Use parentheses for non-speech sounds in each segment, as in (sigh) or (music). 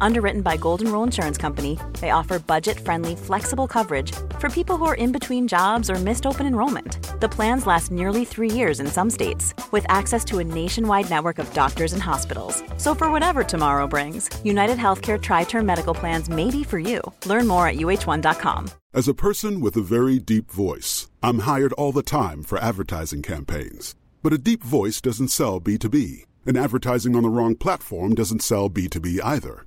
Underwritten by Golden Rule Insurance Company, they offer budget friendly, flexible coverage for people who are in between jobs or missed open enrollment. The plans last nearly three years in some states, with access to a nationwide network of doctors and hospitals. So, for whatever tomorrow brings, United Healthcare Tri Term Medical Plans may be for you. Learn more at uh1.com. As a person with a very deep voice, I'm hired all the time for advertising campaigns. But a deep voice doesn't sell B2B, and advertising on the wrong platform doesn't sell B2B either.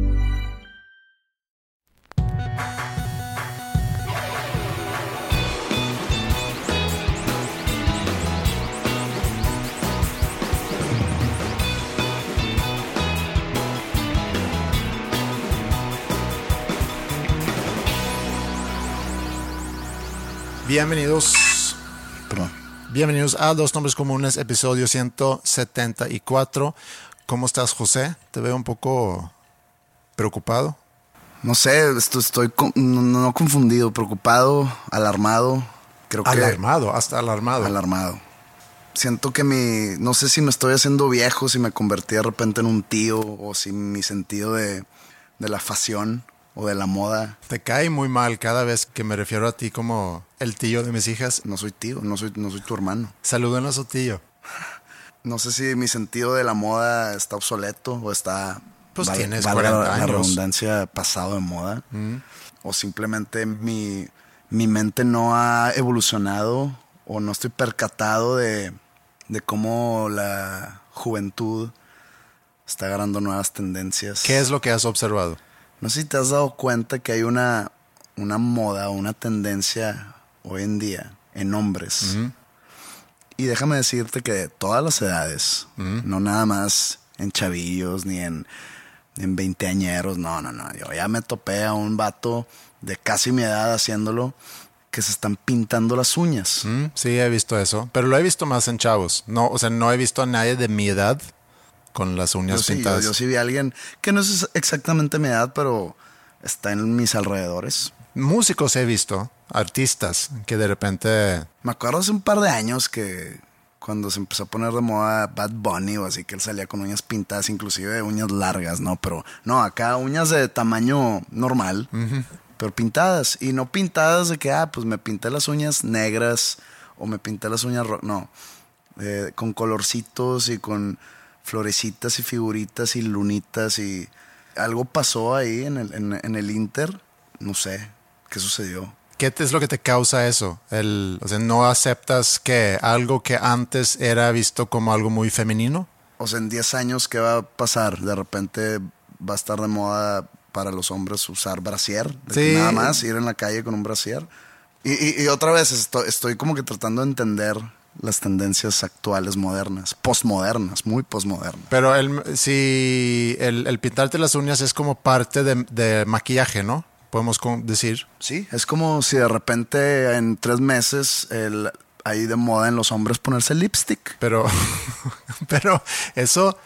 Bienvenidos. Perdón. Bienvenidos a Dos Nombres Comunes, episodio 174. ¿Cómo estás, José? Te veo un poco preocupado. No sé, esto- estoy con- no, no confundido, preocupado, alarmado. Creo que Alarmado, hasta alarmado. alarmado. Siento que mi, no sé si me estoy haciendo viejo, si me convertí de repente en un tío o si mi sentido de, de la fashion o de la moda. Te cae muy mal cada vez que me refiero a ti como el tío de mis hijas. No soy tío, no soy, no soy tu hermano. Saluden a su tío. No sé si mi sentido de la moda está obsoleto o está. Pues valga- tienes 40 la años. Mm. redundancia pasado de moda. O simplemente mi, mi mente no ha evolucionado o no estoy percatado de, de cómo la juventud está agarrando nuevas tendencias. ¿Qué es lo que has observado? No sé si te has dado cuenta que hay una, una moda o una tendencia hoy en día en hombres. Y déjame decirte que de todas las edades, no nada más en chavillos ni en, en veinteañeros, no, no, no. Yo ya me topé a un vato de casi mi edad haciéndolo que se están pintando las uñas. Mm, Sí, he visto eso, pero lo he visto más en chavos. No, o sea, no he visto a nadie de mi edad con las Yo uñas sí, yo, pintadas. yo sí vi a alguien que no es exactamente mi edad, pero está en mis alrededores. Músicos he visto, artistas que de repente Me acuerdo hace un par de años que cuando se empezó a poner de moda Bad Bunny o así que él salía con uñas pintadas, inclusive uñas largas, ¿no? Pero no, acá uñas de tamaño normal, pero pintadas. Y no pintadas de que, ah, pues me pinté las uñas negras o me pinté las uñas ro No, Eh, con colorcitos y con florecitas y figuritas y lunitas y algo pasó ahí en el, en, en el Inter. No sé qué sucedió. ¿Qué es lo que te causa eso? El, o sea, ¿no aceptas que algo que antes era visto como algo muy femenino? O sea, en 10 años, ¿qué va a pasar? De repente va a estar de moda para los hombres usar brasier. de que Sí. Nada más ir en la calle con un brasier. Y, y- y otra vez estoy, estoy como que tratando de entender las tendencias actuales modernas, postmodernas, muy postmodernas. Pero el, si el, el pintarte las uñas es como parte de, de maquillaje, ¿no? Podemos decir. Sí, es como si de repente en tres meses el, hay de moda en los hombres ponerse lipstick. Pero, (laughs) pero eso,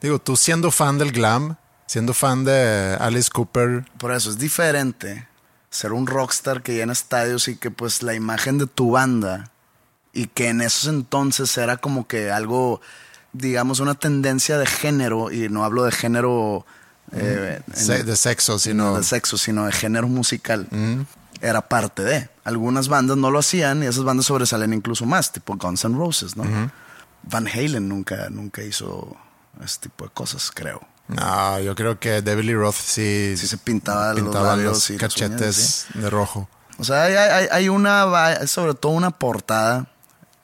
digo, tú siendo fan del glam, siendo fan de Alice Cooper, Por eso es diferente ser un rockstar que llena estadios y que pues la imagen de tu banda y que en esos entonces era como que algo, digamos, una tendencia de género y no hablo de género eh, en- se- de sexo, no sino de sexo, sino de género musical. Era parte de. Algunas bandas no lo hacían y esas bandas sobresalen incluso más, tipo Guns N' Roses, ¿no? Van Halen nunca, nunca hizo ese tipo de cosas, creo. No, yo creo que David Lee Roth sí, Sí se pintaba, los pintaba los y las cachetes de rojo. O sea, hay, hay- hay una, sobre todo una portada,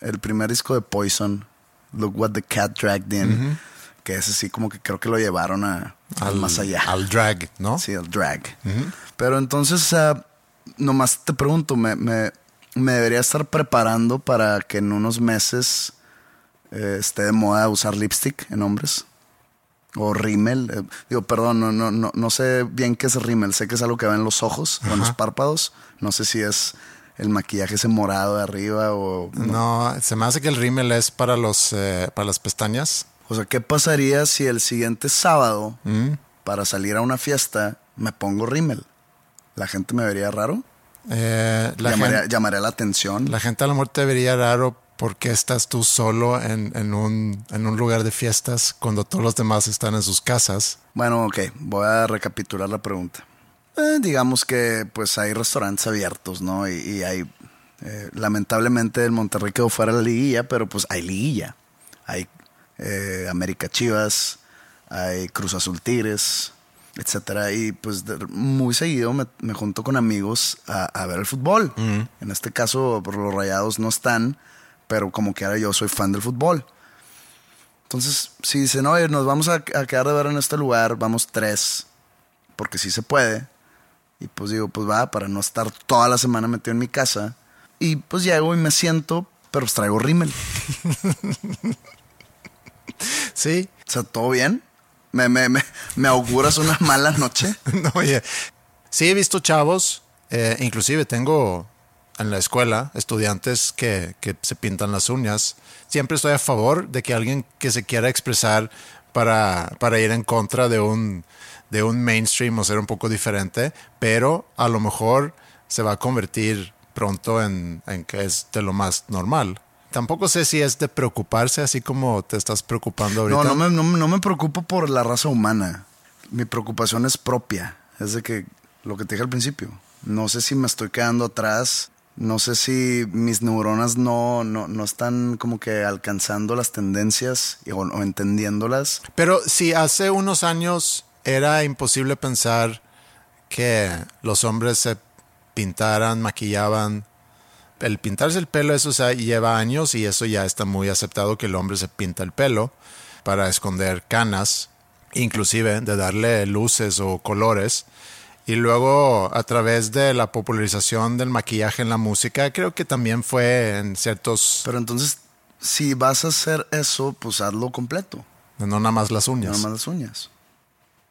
el primer disco de Poison, Look What the Cat Dragged In, que es así como que creo que lo llevaron a, al más allá. Al drag, ¿no? Sí, el drag. Pero entonces, ah, nomás te pregunto, ¿me, me, me debería estar preparando para que en unos meses eh, esté de moda usar lipstick en hombres? O rímel. eh, digo, perdón, no, no, no, no sé bien qué es rímel. Sé que es algo que va en los ojos o en los párpados. No sé si es el maquillaje ese morado de arriba o... No, se me hace que el rímel es para los eh, para las pestañas. O sea, ¿qué pasaría si el siguiente sábado, Mm. para salir a una fiesta, me pongo rímel? ¿La gente me vería raro? Eh, la, llamaría, gente, llamaría la atención. la gente a lo mejor te vería raro porque estás tú solo en, en un, en un lugar de fiestas cuando todos los demás están en sus casas. Bueno, ok, voy a recapitular la pregunta. Eh, digamos que pues hay restaurantes abiertos, ¿no? Y, y hay, eh, lamentablemente el Monterrey quedó fuera de la liguilla, pero pues hay liguilla. Hay eh, América Chivas, hay Cruz Azul Tigres, etcétera. Y pues de- muy seguido me, me junto con amigos a, a ver el fútbol. En este caso, por los rayados no están, pero como que ahora yo soy fan del fútbol. Entonces, si dicen, oye, nos vamos a, a quedar de ver en este lugar, vamos tres, porque sí se puede. Y pues digo, pues va, para no estar toda la semana metido en mi casa. Y pues llego y me siento, pero pues traigo rímel. (laughs) Sí. O sea, ¿todo bien? ¿Me, me, me, me auguras una mala noche? (laughs) No, oye, sí he visto chavos, eh, inclusive tengo en la escuela estudiantes que, que se pintan las uñas. Siempre estoy a favor de que alguien que se quiera expresar para, para ir en contra de un, de un mainstream o ser un poco diferente, pero a lo mejor se va a convertir pronto en, en que es de lo más normal. Tampoco sé si es de preocuparse así como te estás preocupando ahorita. No, no me, no, no me preocupo por la raza humana. Mi preocupación es propia. Es de que lo que te dije al principio. No sé si me estoy quedando atrás. No sé si mis neuronas no, no, no están como que alcanzando las tendencias o, entendiéndolas. Pero si hace unos años era imposible pensar que los hombres se pintaran, maquillaban. El pintarse el pelo, eso lleva años y eso ya está muy aceptado que el hombre se pinta el pelo para esconder canas, inclusive de darle luces o colores. Y luego a través de la popularización del maquillaje en la música, creo que también fue en ciertos, Pero entonces, si vas a hacer eso, pues hazlo completo. no nada más las No uñas. nada más las uñas.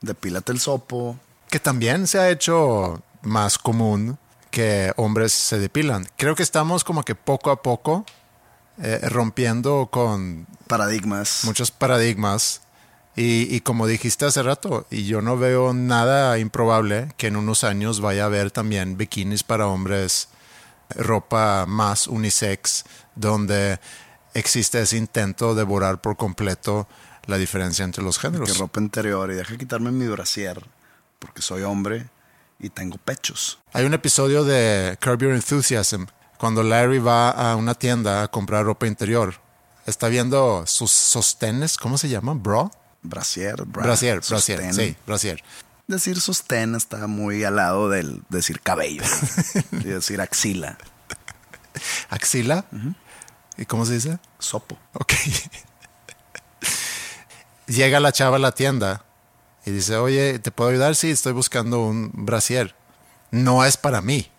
Depílate el sopo. que también se ha hecho más común que hombres se depilan. Creo que estamos como que poco a poco eh, rompiendo con Paradigmas. muchos paradigmas y, y como dijiste hace rato, y yo no veo nada improbable que en unos años vaya a haber también bikinis para hombres, ropa más unisex, donde existe ese intento de borrar por completo la diferencia entre los géneros. que ropa interior y deja quitarme mi brasier porque soy hombre y tengo pechos. Hay un episodio de Curb Your Enthusiasm cuando Larry va a una tienda a comprar ropa interior. Está viendo sus sostenes, ¿cómo se llaman? Bro. Brasier, bra, brasier, sostén. brasier, sí, brasier. Decir sostén está muy al lado del decir cabello (laughs) y decir axila, Axila. ¿Y cómo se dice? sopo. Ok. Llega la chava a la tienda y dice, oye, ¿te puedo ayudar? Sí, estoy buscando un brasier. No es para mí.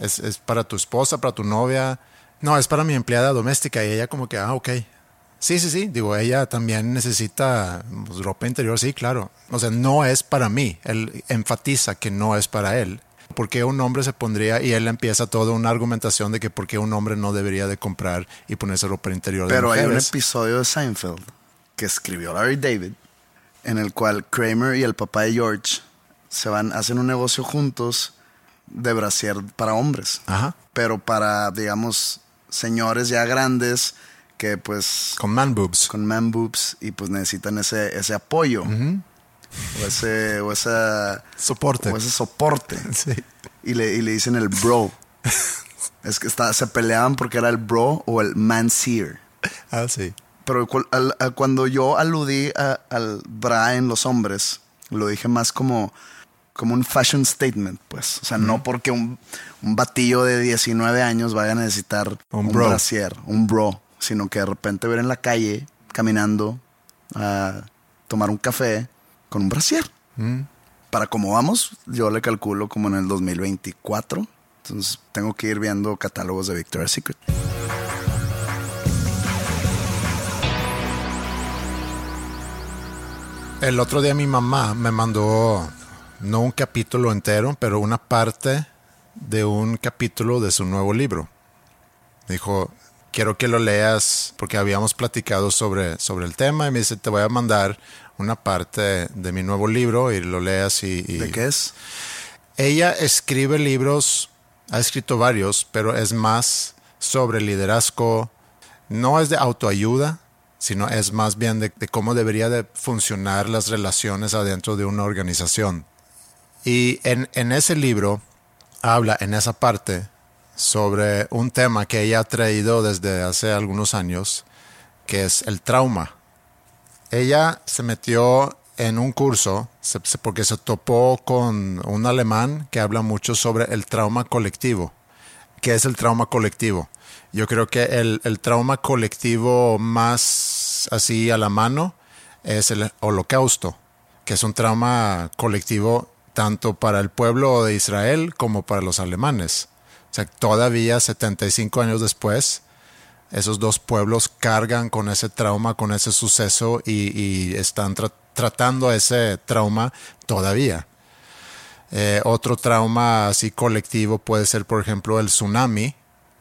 Es, es para tu esposa, para tu novia. No, es para mi empleada doméstica. Y ella como que, ah, ok. Sí, sí, sí. Digo, ella también necesita pues, ropa interior. Sí, claro. O sea, no es para mí. Él enfatiza que no es para él. ¿Por qué un hombre se pondría? Y él empieza toda una argumentación de que por qué un hombre no debería de comprar y ponerse ropa interior de Pero hay un episodio de Seinfeld que escribió Larry David en el cual Kramer y el papá de George se van, hacen un negocio juntos de brasier para hombres. Ajá. Pero para, digamos, señores ya grandes que pues Con man boobs. con man boobs y pues necesitan ese, ese apoyo o ese o esa Soporte. o ese soporte (laughs) Sí. y le, y le dicen el bro es que está, se peleaban porque era el bro o el man seer Ah, sí. pero al- cuando yo aludí a- al bra en los hombres, lo dije más como, como un fashion statement, pues. O sea, no porque un, un batillo de 19 años vaya a necesitar Un un, brasier, un bro, sino que de repente ver en la calle caminando a tomar un café con un brasier. Para cómo vamos, yo le calculo como en el 2024. Entonces tengo que ir viendo catálogos de Victoria's Secret. El otro día mi mamá me mandó, no un capítulo entero, pero una parte de un capítulo de su nuevo libro. Dijo, quiero que lo leas porque habíamos platicado sobre, sobre el tema y me dice, te voy a mandar una parte de mi nuevo libro y lo leas y... y- ¿De qué es? Ella escribe libros, ha escrito varios, pero es más sobre liderazgo, no es de autoayuda, sino es más bien de, de cómo debería de funcionar las relaciones adentro de una organización. Y en, en ese libro habla en esa parte sobre un tema que ella ha traído desde hace algunos años, que es el trauma. Ella se metió en un curso porque se topó con un alemán que habla mucho sobre el trauma colectivo. ¿Qué es el trauma colectivo? Yo creo que el, el trauma colectivo más así a la mano es el holocausto, que es un trauma colectivo tanto para el pueblo de Israel como para los alemanes. O sea, todavía 75 años después, esos dos pueblos cargan con ese trauma, con ese suceso y, y están tra- tratando ese trauma todavía. Eh, otro trauma así colectivo puede ser, por ejemplo, el tsunami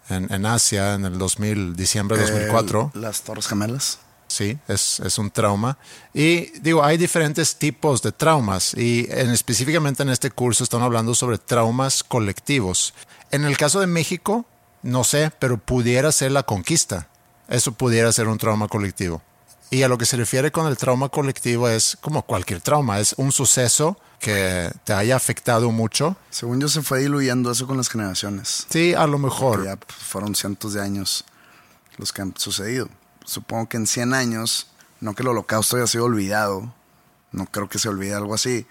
en, en Asia en el 2000, diciembre de 2004. Eh, las Torres Gemelas. Sí, es, es un trauma. Y digo, hay diferentes tipos de traumas y en, específicamente en este curso están hablando sobre traumas colectivos. En el caso de México, no sé, pero pudiera ser la conquista. Eso pudiera ser un trauma colectivo. Y a lo que se refiere con el trauma colectivo es como cualquier trauma, es un suceso que te haya afectado mucho. Según yo se fue diluyendo eso con las generaciones. Sí, a lo mejor. ya pues, fueron cientos de años los que han sucedido. Supongo que en 100 años, no que el holocausto haya sido olvidado, no creo que se olvide algo así,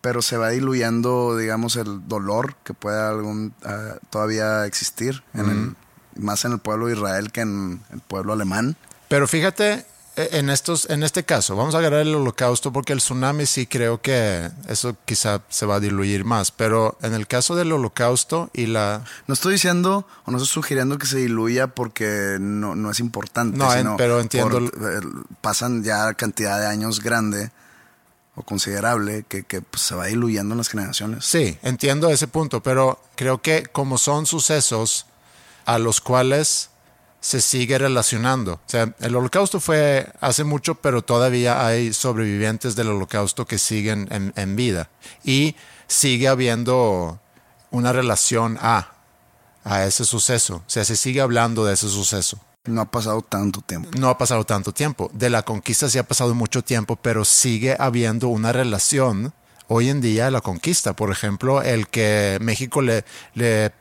pero se va diluyendo, digamos, el dolor que pueda algún, ah, todavía existir, en el, más en el pueblo de Israel que en el pueblo alemán. Pero fíjate, eh, en, estos, en este caso, vamos a agarrar el holocausto porque el tsunami sí creo que eso quizá se va a diluir más, pero en el caso del holocausto y la... No estoy diciendo o no estoy sugiriendo que se diluya porque no, no es importante. No, en- sino pero entiendo por- eh, pasan ya cantidad de años grande o considerable que, que, pues, se va diluyendo en las generaciones. Sí, entiendo ese punto, pero creo que como son sucesos a los cuales se sigue relacionando. O sea, el holocausto fue hace mucho, pero todavía hay sobrevivientes del holocausto que siguen en, en vida. Y sigue habiendo una relación a, a ese suceso. O sea, se sigue hablando de ese suceso. No ha pasado tanto tiempo. No ha pasado tanto tiempo. De la conquista sí ha pasado mucho tiempo, pero sigue habiendo una relación hoy en día de la conquista. Por ejemplo, el que México le,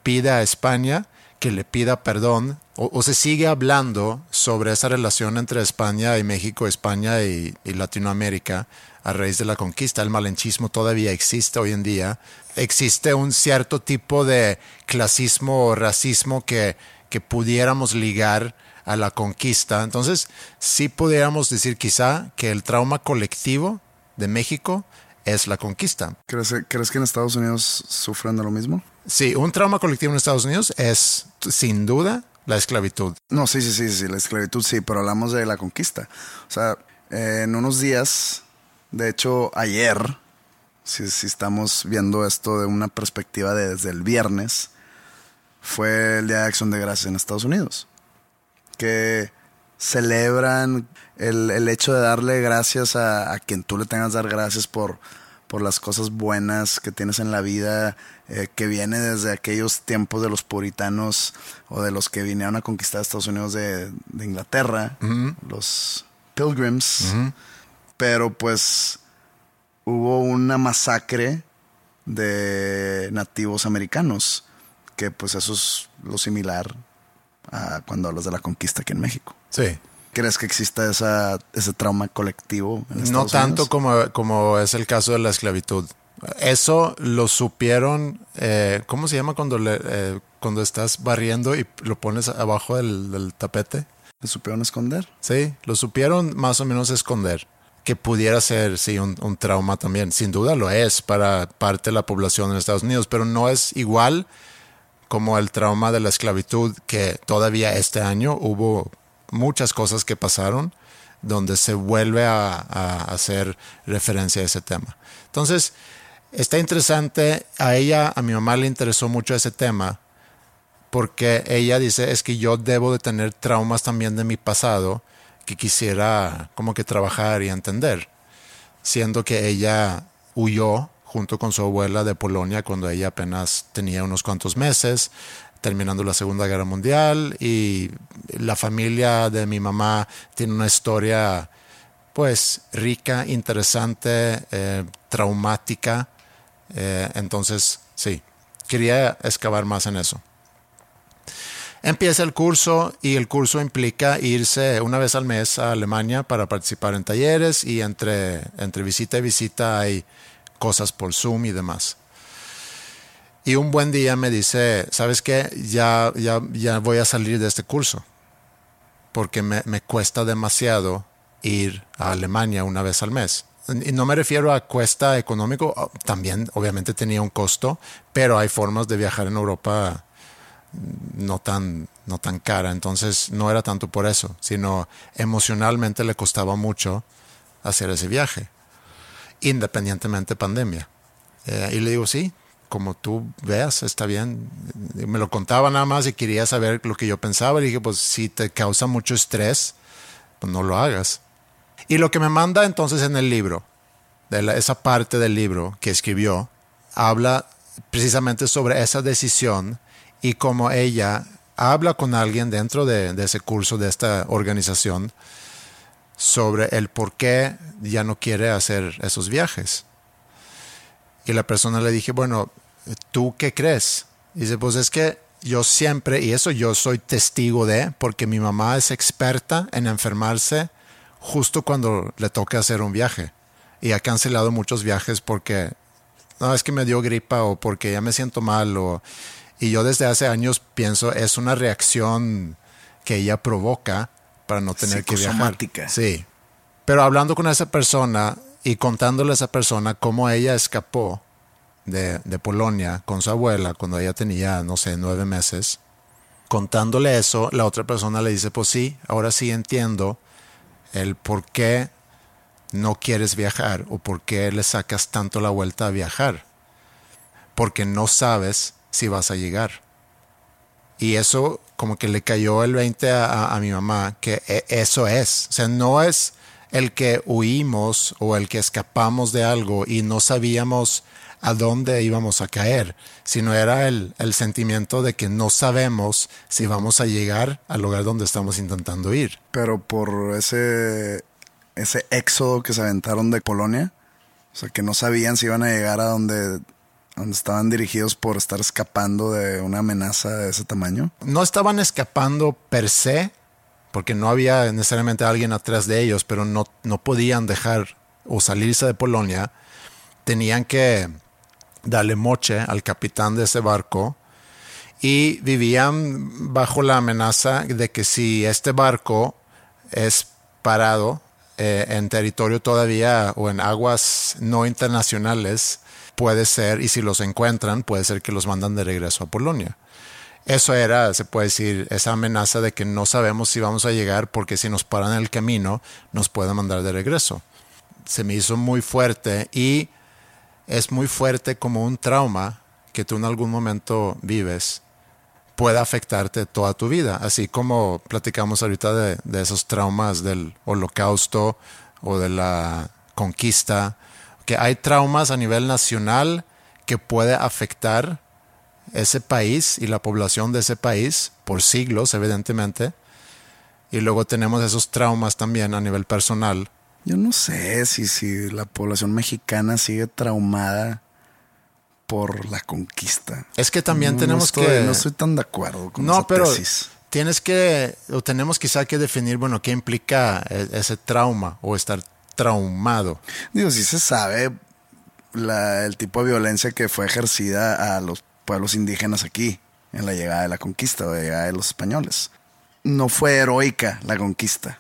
pida a España que le pida perdón, o, o se sigue hablando sobre esa relación entre España y México, España y, y Latinoamérica a raíz de la conquista. El malenchismo todavía existe hoy en día. Existe un cierto tipo de clasismo o racismo que, que pudiéramos ligar a la conquista. Entonces, sí pudiéramos decir quizá que el trauma colectivo de México es la conquista. ¿Crees, ¿Crees que en Estados Unidos sufren de lo mismo? Sí, un trauma colectivo en Estados Unidos es sin duda la esclavitud. No, sí, sí, sí, sí, la esclavitud sí, pero hablamos de la conquista. O sea, eh, en unos días, de hecho ayer, si, si estamos viendo esto de una perspectiva de desde el viernes, fue el Día de Acción de Gracias en Estados Unidos, que celebran el, el hecho de darle gracias a, a quien tú le tengas dar gracias por, por las cosas buenas que tienes en la vida, eh, que viene desde aquellos tiempos de los puritanos o de los que vinieron a conquistar Estados Unidos de, de Inglaterra, los pilgrims. Pero pues hubo una masacre de nativos americanos, que pues eso es lo similar a cuando hablas de la conquista aquí en México. Sí. ¿Crees que exista esa, ese trauma colectivo? En No tanto Unidos? como, como es el caso de la esclavitud. Eso lo supieron, eh, ¿cómo se llama cuando, le, eh, cuando estás barriendo y lo pones abajo del, del tapete? ¿Se supieron esconder? Sí, lo supieron más o menos esconder. Que pudiera ser, sí, un, un trauma también. Sin duda lo es para parte de la población en Estados Unidos, pero no es igual como el trauma de la esclavitud, que todavía este año hubo muchas cosas que pasaron donde se vuelve a, hacer referencia a ese tema. Entonces, está interesante, a ella, a mi mamá le interesó mucho ese tema, porque ella dice, es que yo debo de tener traumas también de mi pasado que quisiera como que trabajar y entender, siendo que ella huyó junto con su abuela de Polonia cuando ella apenas tenía unos cuantos meses, terminando la Segunda Guerra Mundial y la familia de mi mamá tiene una historia pues rica, interesante, eh, traumática, eh, entonces sí, quería excavar más en eso. Empieza el curso y el curso implica irse una vez al mes a Alemania para participar en talleres y entre, entre visita y visita hay cosas por Zoom y demás. Y un buen día me dice, ¿sabes qué? Ya, ya, voy a salir de este curso porque me, me cuesta demasiado ir a Alemania una vez al mes. Y no me refiero a cuesta económico, oh, también obviamente tenía un costo, pero hay formas de viajar en Europa no tan, no tan cara. Entonces no era tanto por eso, sino emocionalmente le costaba mucho hacer ese viaje, independientemente de pandemia. Eh, y le digo, sí, como tú veas, está bien. Me lo contaba nada más y quería saber lo que yo pensaba. Y dije, pues si te causa mucho estrés, pues no lo hagas. Y lo que me manda entonces en el libro, de esa parte del libro que escribió, habla precisamente sobre esa decisión y como ella habla con alguien dentro de, de, ese curso, de esta organización, sobre el por qué ya no quiere hacer esos viajes. Y la persona le dije, bueno, ¿tú qué crees? Dice, pues es que yo siempre, y eso yo soy testigo de, porque mi mamá es experta en enfermarse justo cuando le toca hacer un viaje. Y ha cancelado muchos viajes porque, no, es que me dio gripa o porque ya me siento mal o... Y yo desde hace años pienso es una reacción que ella provoca para no tener que viajar. Sí. Pero hablando con esa persona y contándole a esa persona cómo ella escapó de, de, Polonia con su abuela cuando ella tenía, no sé, nueve meses, contándole eso, la otra persona le dice, pues sí, ahora sí entiendo el por qué no quieres viajar o por qué le sacas tanto la vuelta a viajar. Porque no sabes si vas a llegar. Y eso como que le cayó el 20 a, a, mi mamá, que eso es. O sea, no es el que huimos o el que escapamos de algo y no sabíamos a dónde íbamos a caer, sino era el, el sentimiento de que no sabemos si vamos a llegar al lugar donde estamos intentando ir. Pero por ese, ese éxodo que se aventaron de Polonia, o sea, que no sabían si iban a llegar a donde donde estaban dirigidos por estar escapando de una amenaza de ese tamaño? No estaban escapando per se, porque no había necesariamente alguien atrás de ellos, pero no, no podían dejar o salirse de Polonia. Tenían que darle moche al capitán de ese barco y vivían bajo la amenaza de que si este barco es parado eh, en territorio todavía o en aguas no internacionales, puede ser, y si los encuentran, puede ser que los mandan de regreso a Polonia. Eso era, se puede decir, esa amenaza de que no sabemos si vamos a llegar porque si nos paran en el camino nos pueden mandar de regreso. Se me hizo muy fuerte y es muy fuerte como un trauma que tú en algún momento vives puede afectarte toda tu vida, así como platicamos ahorita de, de esos traumas del holocausto o de la conquista que hay traumas a nivel nacional que puede afectar ese país y la población de ese país por siglos, evidentemente. Y luego tenemos esos traumas también a nivel personal. Yo no sé si, si la población mexicana sigue traumada por la conquista. Es que también no, tenemos no estoy, que... No estoy tan de acuerdo con No, esa pero, tesis. tienes que, o tenemos quizá que definir, bueno, qué implica e- ese trauma o estar traumado. Digo, sí se sabe la- el tipo de violencia que fue ejercida a los pueblos indígenas aquí en la llegada de la conquista o de la llegada de los españoles. No fue heroica la conquista.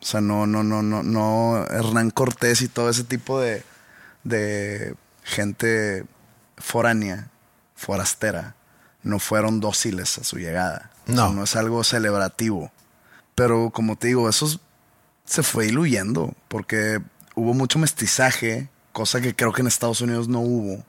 O sea, no, no, no, no, no, Hernán Cortés y todo ese tipo de, de gente foránea, forastera, no fueron dóciles a su llegada. O sea, No. no es algo celebrativo. Pero como te digo, eso es- se fue diluyendo porque hubo mucho mestizaje, cosa que creo que en Estados Unidos no hubo.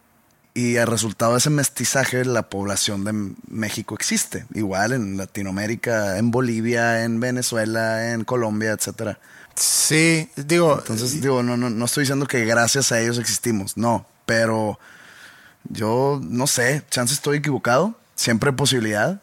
Y al resultado de ese mestizaje, la población de México existe. Igual en Latinoamérica, en Bolivia, en Venezuela, en Colombia, etcétera. Sí, digo, Entonces, digo, no, no, no estoy diciendo que gracias a ellos existimos, no. Pero yo no sé, chance estoy equivocado. Siempre hay posibilidad.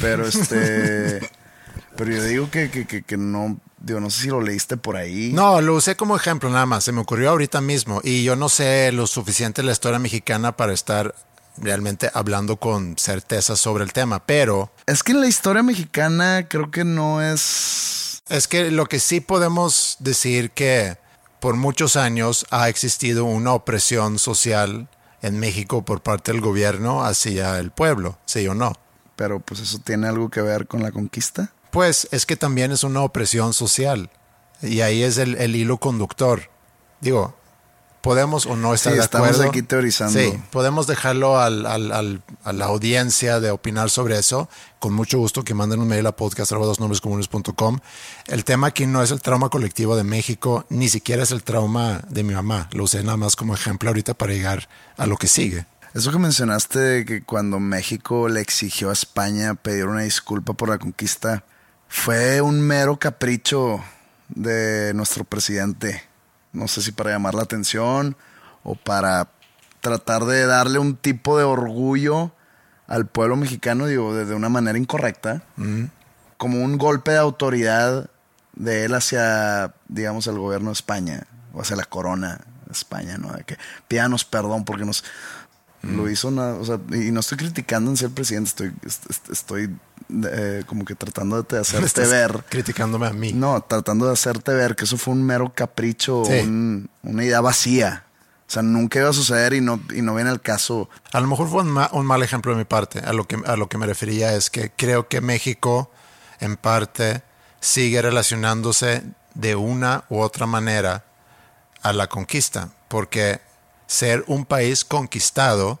Pero este. (laughs) pero yo digo que, que, que, que no. Digo, no sé si lo leíste por ahí. No, lo usé como ejemplo nada más. Se me ocurrió ahorita mismo. Y yo no sé lo suficiente de la historia mexicana para estar realmente hablando con certeza sobre el tema. Pero Es que en la historia mexicana creo que no es. es que lo que sí podemos decir que por muchos años ha existido una opresión social en México por parte del gobierno hacia el pueblo, sí o no. Pero pues eso tiene algo que ver con la conquista. Pues es que también es una opresión social. Y ahí es el, el hilo conductor. Digo, podemos o no estar Sí, de estamos acuerdo. aquí teorizando. Sí, podemos dejarlo al- al- al- a la audiencia de opinar sobre eso. Con mucho gusto que manden un mail a podcast.com. El tema aquí no es el trauma colectivo de México, ni siquiera es el trauma de mi mamá. Lo usé nada más como ejemplo ahorita para llegar a lo que sigue. Eso que mencionaste de que cuando México le exigió a España pedir una disculpa por la conquista, fue un mero capricho de nuestro presidente. No sé si para llamar la atención o para tratar de darle un tipo de orgullo al pueblo mexicano, digo, de, una manera incorrecta, como un golpe de autoridad de él hacia, digamos, el gobierno de España o hacia la corona de España, ¿no? De que pídanos perdón porque nos lo hizo una, o sea, y no estoy criticando en ser presidente, estoy, est- est- estoy eh, como que tratando de (laughs) hacerte Estás ver. criticándome a mí. No, tratando de hacerte ver que eso fue un mero capricho, Sí. un- una idea vacía. O sea, nunca iba a suceder y no, y no viene al caso. A lo mejor fue un, ma- un mal ejemplo de mi parte. A lo, que, a lo que me refería es que creo que México, en parte, sigue relacionándose de una u otra manera a la conquista. Porque ser un país conquistado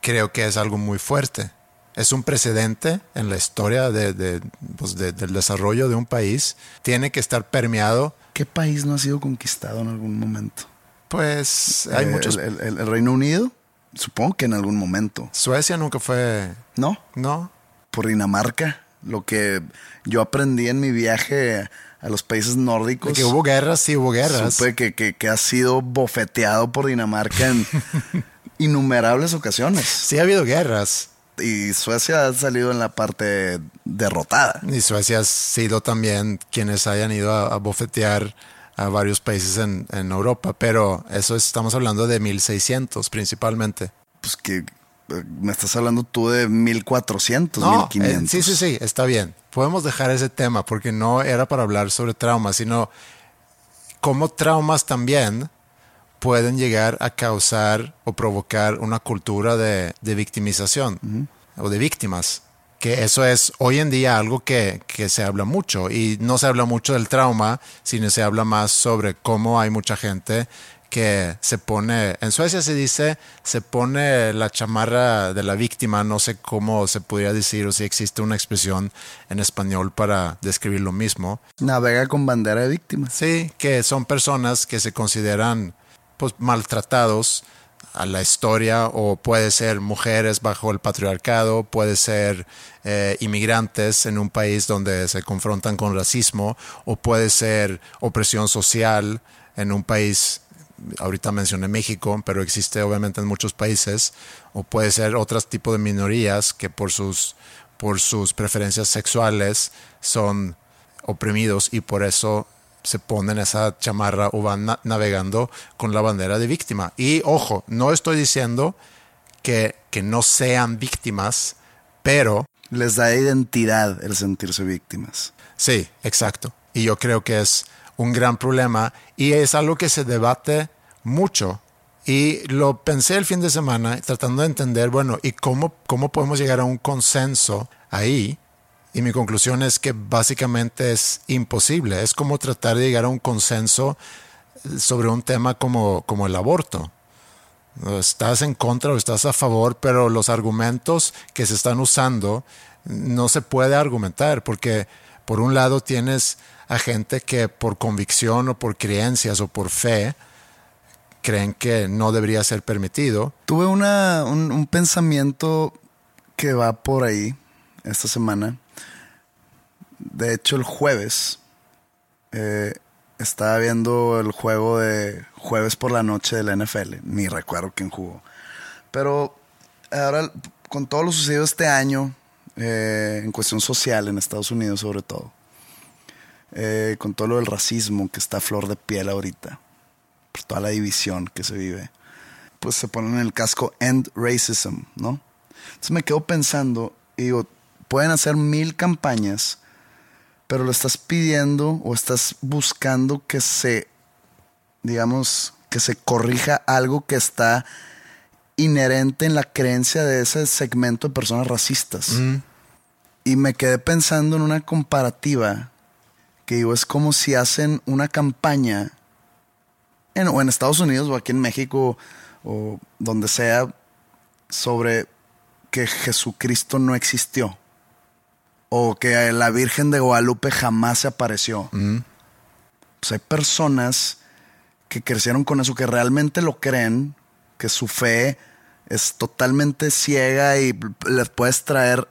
creo que es algo muy fuerte. Es un precedente en la historia de- de- pues, de- del desarrollo de un país. Tiene que estar permeado. ¿Qué país no ha sido conquistado en algún momento? Pues hay Eh, muchos. El, el- el Reino Unido, supongo que en algún momento. Suecia nunca fue. ¿No? No. Por Dinamarca. Lo que yo aprendí en mi viaje a los países nórdicos. De que hubo guerras, sí hubo guerras. Supe que, que, que ha sido bofeteado por Dinamarca en (laughs) innumerables ocasiones. Sí ha habido guerras. Y Suecia ha salido en la parte derrotada. Y Suecia ha sido también quienes hayan ido a, a bofetear a varios países en, en Europa. Pero eso es- estamos hablando de 1600 principalmente. Pues que eh, me estás hablando tú de 1400, No, 1500. eh, sí, sí, sí, está bien. Podemos dejar ese tema porque no era para hablar sobre traumas, sino cómo traumas también pueden llegar a causar o provocar una cultura de, de victimización o de víctimas. Que eso es hoy en día algo que, que se habla mucho y no se habla mucho del trauma, sino se habla más sobre cómo hay mucha gente que se pone, en Suecia se dice, se pone la chamarra de la víctima, no sé cómo se podría decir o si existe una expresión en español para describir lo mismo. Navega con bandera de víctimas. Sí, que son personas que se consideran maltratados a la historia o puede ser mujeres bajo el patriarcado, puede ser eh, inmigrantes en un país donde se confrontan con racismo o puede ser opresión social en un país, ahorita mencioné México, pero existe obviamente en muchos países, o puede ser otros tipos de minorías que por sus, por sus preferencias sexuales son oprimidos y por eso se ponen esa chamarra o van na- navegando con la bandera de víctima. Y ojo, no estoy diciendo que, que no sean víctimas, pero Les da identidad el sentirse víctimas. Sí, exacto. Y yo creo que es un gran problema y es algo que se debate mucho. Y lo pensé el fin de semana tratando de entender, bueno, ¿y cómo, cómo podemos llegar a un consenso ahí? Y mi conclusión es que básicamente es imposible. Es como tratar de llegar a un consenso sobre un tema como, como el aborto. Estás en contra o estás a favor, pero los argumentos que se están usando no se puede argumentar porque por un lado tienes a gente que por convicción o por creencias o por fe creen que no debería ser permitido. Tuve una, un, pensamiento que va por ahí esta semana. De hecho, el jueves eh, estaba viendo el juego de jueves por la noche de la NFL. Ni recuerdo quién jugó. Pero ahora, con todo lo sucedido este año, eh, en cuestión social en Estados Unidos sobre todo, eh, con todo lo del racismo que está a flor de piel ahorita, por toda la división que se vive, pues se ponen en el casco End Racism, ¿no? Entonces me quedo pensando y digo, pueden hacer mil campañas, pero lo estás pidiendo o estás buscando que se, digamos, que se corrija algo que está inherente en la creencia de ese segmento de personas racistas. Mm. Y me quedé pensando en una comparativa que digo, es como si hacen una campaña en, o en Estados Unidos o aquí en México o donde sea sobre que Jesucristo no existió o que la Virgen de Guadalupe jamás se apareció. Pues hay personas que crecieron con eso, que realmente lo creen, que su fe es totalmente ciega y les puedes traer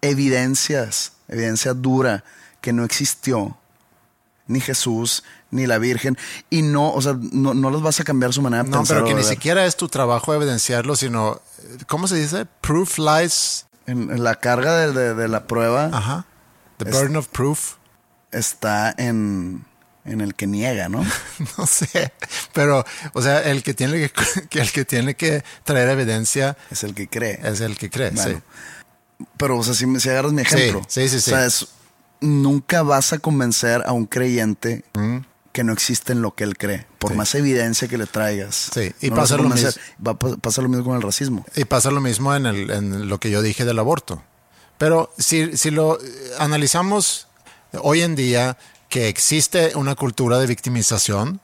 evidencias, evidencia dura que no existió ni Jesús ni la Virgen y no, o sea, no, no los vas a cambiar su manera de no, pensar. No, pero que ni siquiera es tu trabajo evidenciarlo, sino, ¿cómo se dice? Proof lies. En, la carga de, de, la prueba. Ajá. The burden of proof. Está en en el que niega, ¿no? (laughs) no sé, pero, o sea, el que tiene (laughs) que, el que tiene que traer evidencia es el que cree. Es el que cree, sí. Pero, o sea, si, si agarras mi ejemplo, sí, sí, sí, o sea, nunca vas a convencer a un creyente que no existe en lo que él cree, por más evidencia que le traigas. Sí, y pasa lo mismo. Va, pasa lo mismo con el racismo. Y pasa lo mismo en, el, en lo que yo dije del aborto. Pero si, si lo analizamos hoy en día, que existe una cultura de victimización,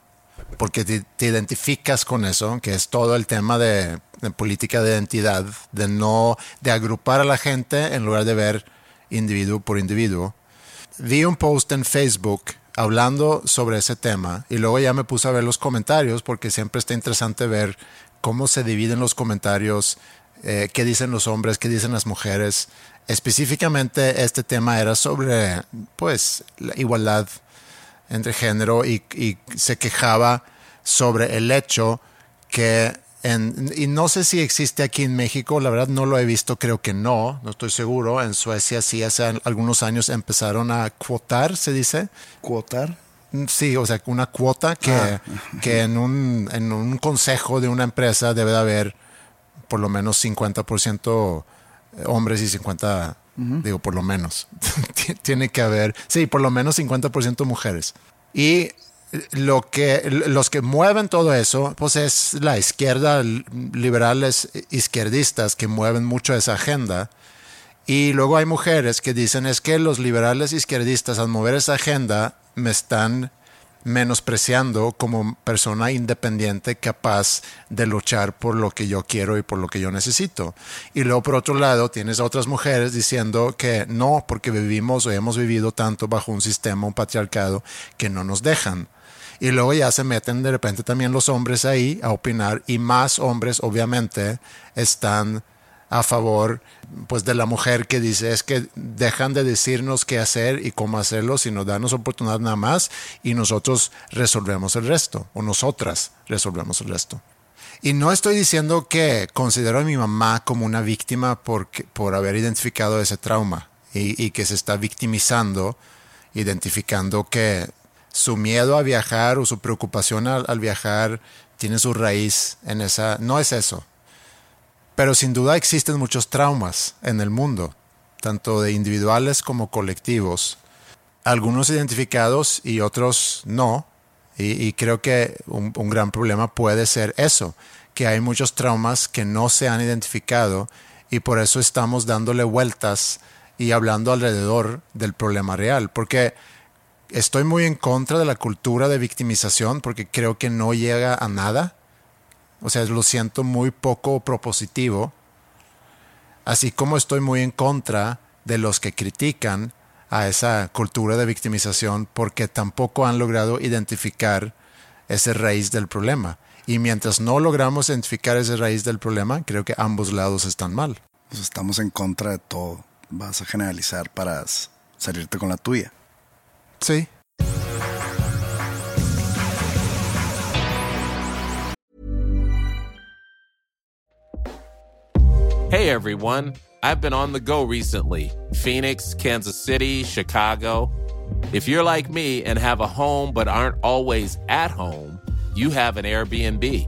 porque te, identificas con eso, que es todo el tema de, política de identidad, de no, de agrupar a la gente en lugar de ver individuo por individuo. Vi un post en Facebook hablando sobre ese tema y luego ya me puse a ver los comentarios porque siempre está interesante ver cómo se dividen los comentarios, eh, qué dicen los hombres, qué dicen las mujeres, Específicamente este tema era sobre pues la igualdad entre género y, se quejaba sobre el hecho que en, y no sé si existe aquí en México, la verdad no lo he visto, creo que no, no estoy seguro. En Suecia sí hace algunos años empezaron a cuotar, se dice. ¿Cuotar? Sí, o sea, una cuota que, ah. que en, un, en un consejo de una empresa debe de haber por lo menos 50% hombres y 50, digo, por lo menos. (laughs) Tiene que haber, sí, por lo menos 50% mujeres. Y lo que, los que mueven todo eso, pues es la izquierda, liberales izquierdistas que mueven mucho esa agenda. Y luego hay mujeres que dicen es que los liberales izquierdistas al mover esa agenda me están menospreciando como persona independiente capaz de luchar por lo que yo quiero y por lo que yo necesito. Y luego por otro lado tienes a otras mujeres diciendo que no, porque vivimos o hemos vivido tanto bajo un sistema, un patriarcado, que no nos dejan. Y luego ya se meten de repente también los hombres ahí a opinar y más hombres obviamente están a favor pues de la mujer que dice es que dejan de decirnos qué hacer y cómo hacerlo, sino darnos oportunidad nada más y nosotros resolvemos el resto, o nosotras resolvemos el resto. Y no estoy diciendo que considero a mi mamá como una víctima por, por haber identificado ese trauma y, que se está victimizando, identificando que su miedo a viajar o su preocupación al viajar tiene su raíz en esa... No es eso pero sin duda existen muchos traumas en el mundo tanto de individuales como colectivos, algunos identificados y otros no. Y, creo que un, gran problema puede ser eso, que hay muchos traumas que no se han identificado y por eso estamos dándole vueltas y hablando alrededor del problema real. Porque estoy muy en contra de la cultura de victimización porque creo que no llega a nada. O sea, lo siento muy poco propositivo. Así como estoy muy en contra de los que critican a esa cultura de victimización porque tampoco han logrado identificar ese raíz del problema. Y mientras no logramos identificar esa raíz del problema, creo que ambos lados están mal. Pues estamos en contra de todo. Vas a generalizar para salirte con la tuya. Hey everyone, I've been on the go recently. Phoenix, Kansas City, Chicago. If you're like me and have a home but aren't always at home, you have an Airbnb.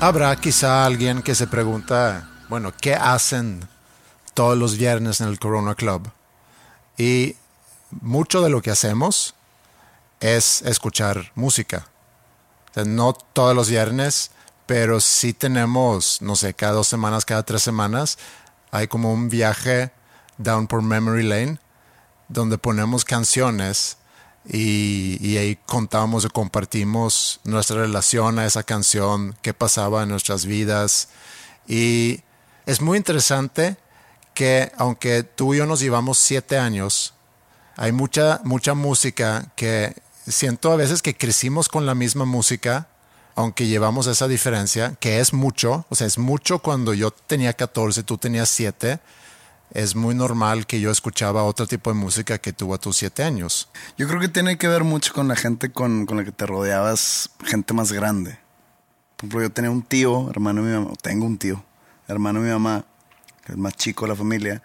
Habrá quizá alguien que se pregunta, bueno, ¿qué hacen todos los viernes en el Corona Club? Y mucho de lo que hacemos es escuchar música. no todos los viernes, pero sí tenemos, no sé, cada dos semanas, cada tres semanas, hay como un viaje down por memory lane donde ponemos canciones y, ahí contamos y compartimos nuestra relación a esa canción, qué pasaba en nuestras vidas. Y es muy interesante que aunque tú y yo nos llevamos siete años, hay mucha, mucha música que siento a veces que crecimos con la misma música, aunque llevamos esa diferencia, que es mucho, o sea, es mucho cuando yo tenía 14, tú tenías 7, es muy normal que yo escuchaba otro tipo de música que tuvo a tus siete años. Yo creo que tiene que ver mucho con la gente con, la que te rodeabas, gente más grande. Por ejemplo, yo tenía un tío, hermano de mi mamá, tengo un tío, hermano de mi mamá, que es más chico de la familia,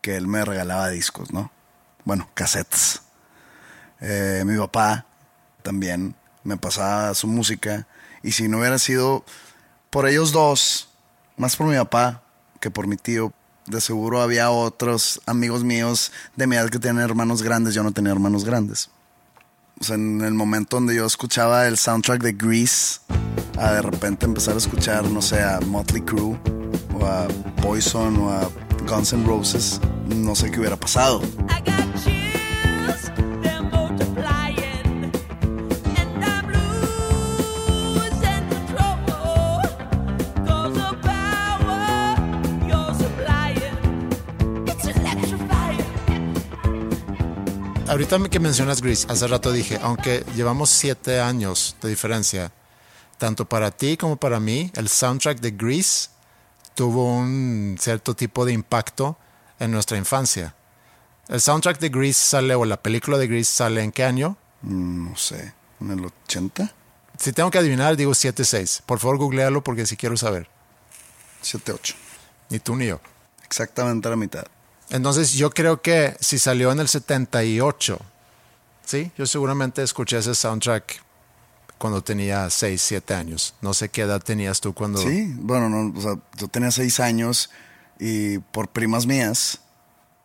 que él me regalaba discos, ¿no? Bueno, cassettes. Eh, mi papá también me pasaba su música. Y si no hubiera sido por ellos dos, más por mi papá que por mi tío, de seguro había otros amigos míos de mi edad que tenían hermanos grandes, yo no tenía hermanos grandes. O sea, en el momento donde yo escuchaba el soundtrack de Grease, a de repente empezar a escuchar, no sé, a Motley Crue, o a Poison, o a Guns N' Roses, no sé qué hubiera pasado. Ahorita que mencionas Grease, hace rato dije, aunque llevamos siete años de diferencia, tanto para ti como para mí, el soundtrack de Grease tuvo un cierto tipo de impacto en nuestra infancia. ¿El soundtrack de Grease sale o la película de Grease sale en qué año? Mm, no sé, ¿en el 80? Si tengo que adivinar, digo 7-6. Por favor, googlealo porque si quiero saber. 7-8. Ni tú ni yo. Exactamente a la mitad. Entonces yo creo que si salió en el 78, ¿sí? Yo seguramente escuché ese soundtrack cuando tenía 6, 7 años. No sé qué edad tenías tú cuando... Sí, bueno, no, o sea, yo tenía seis años y por primas mías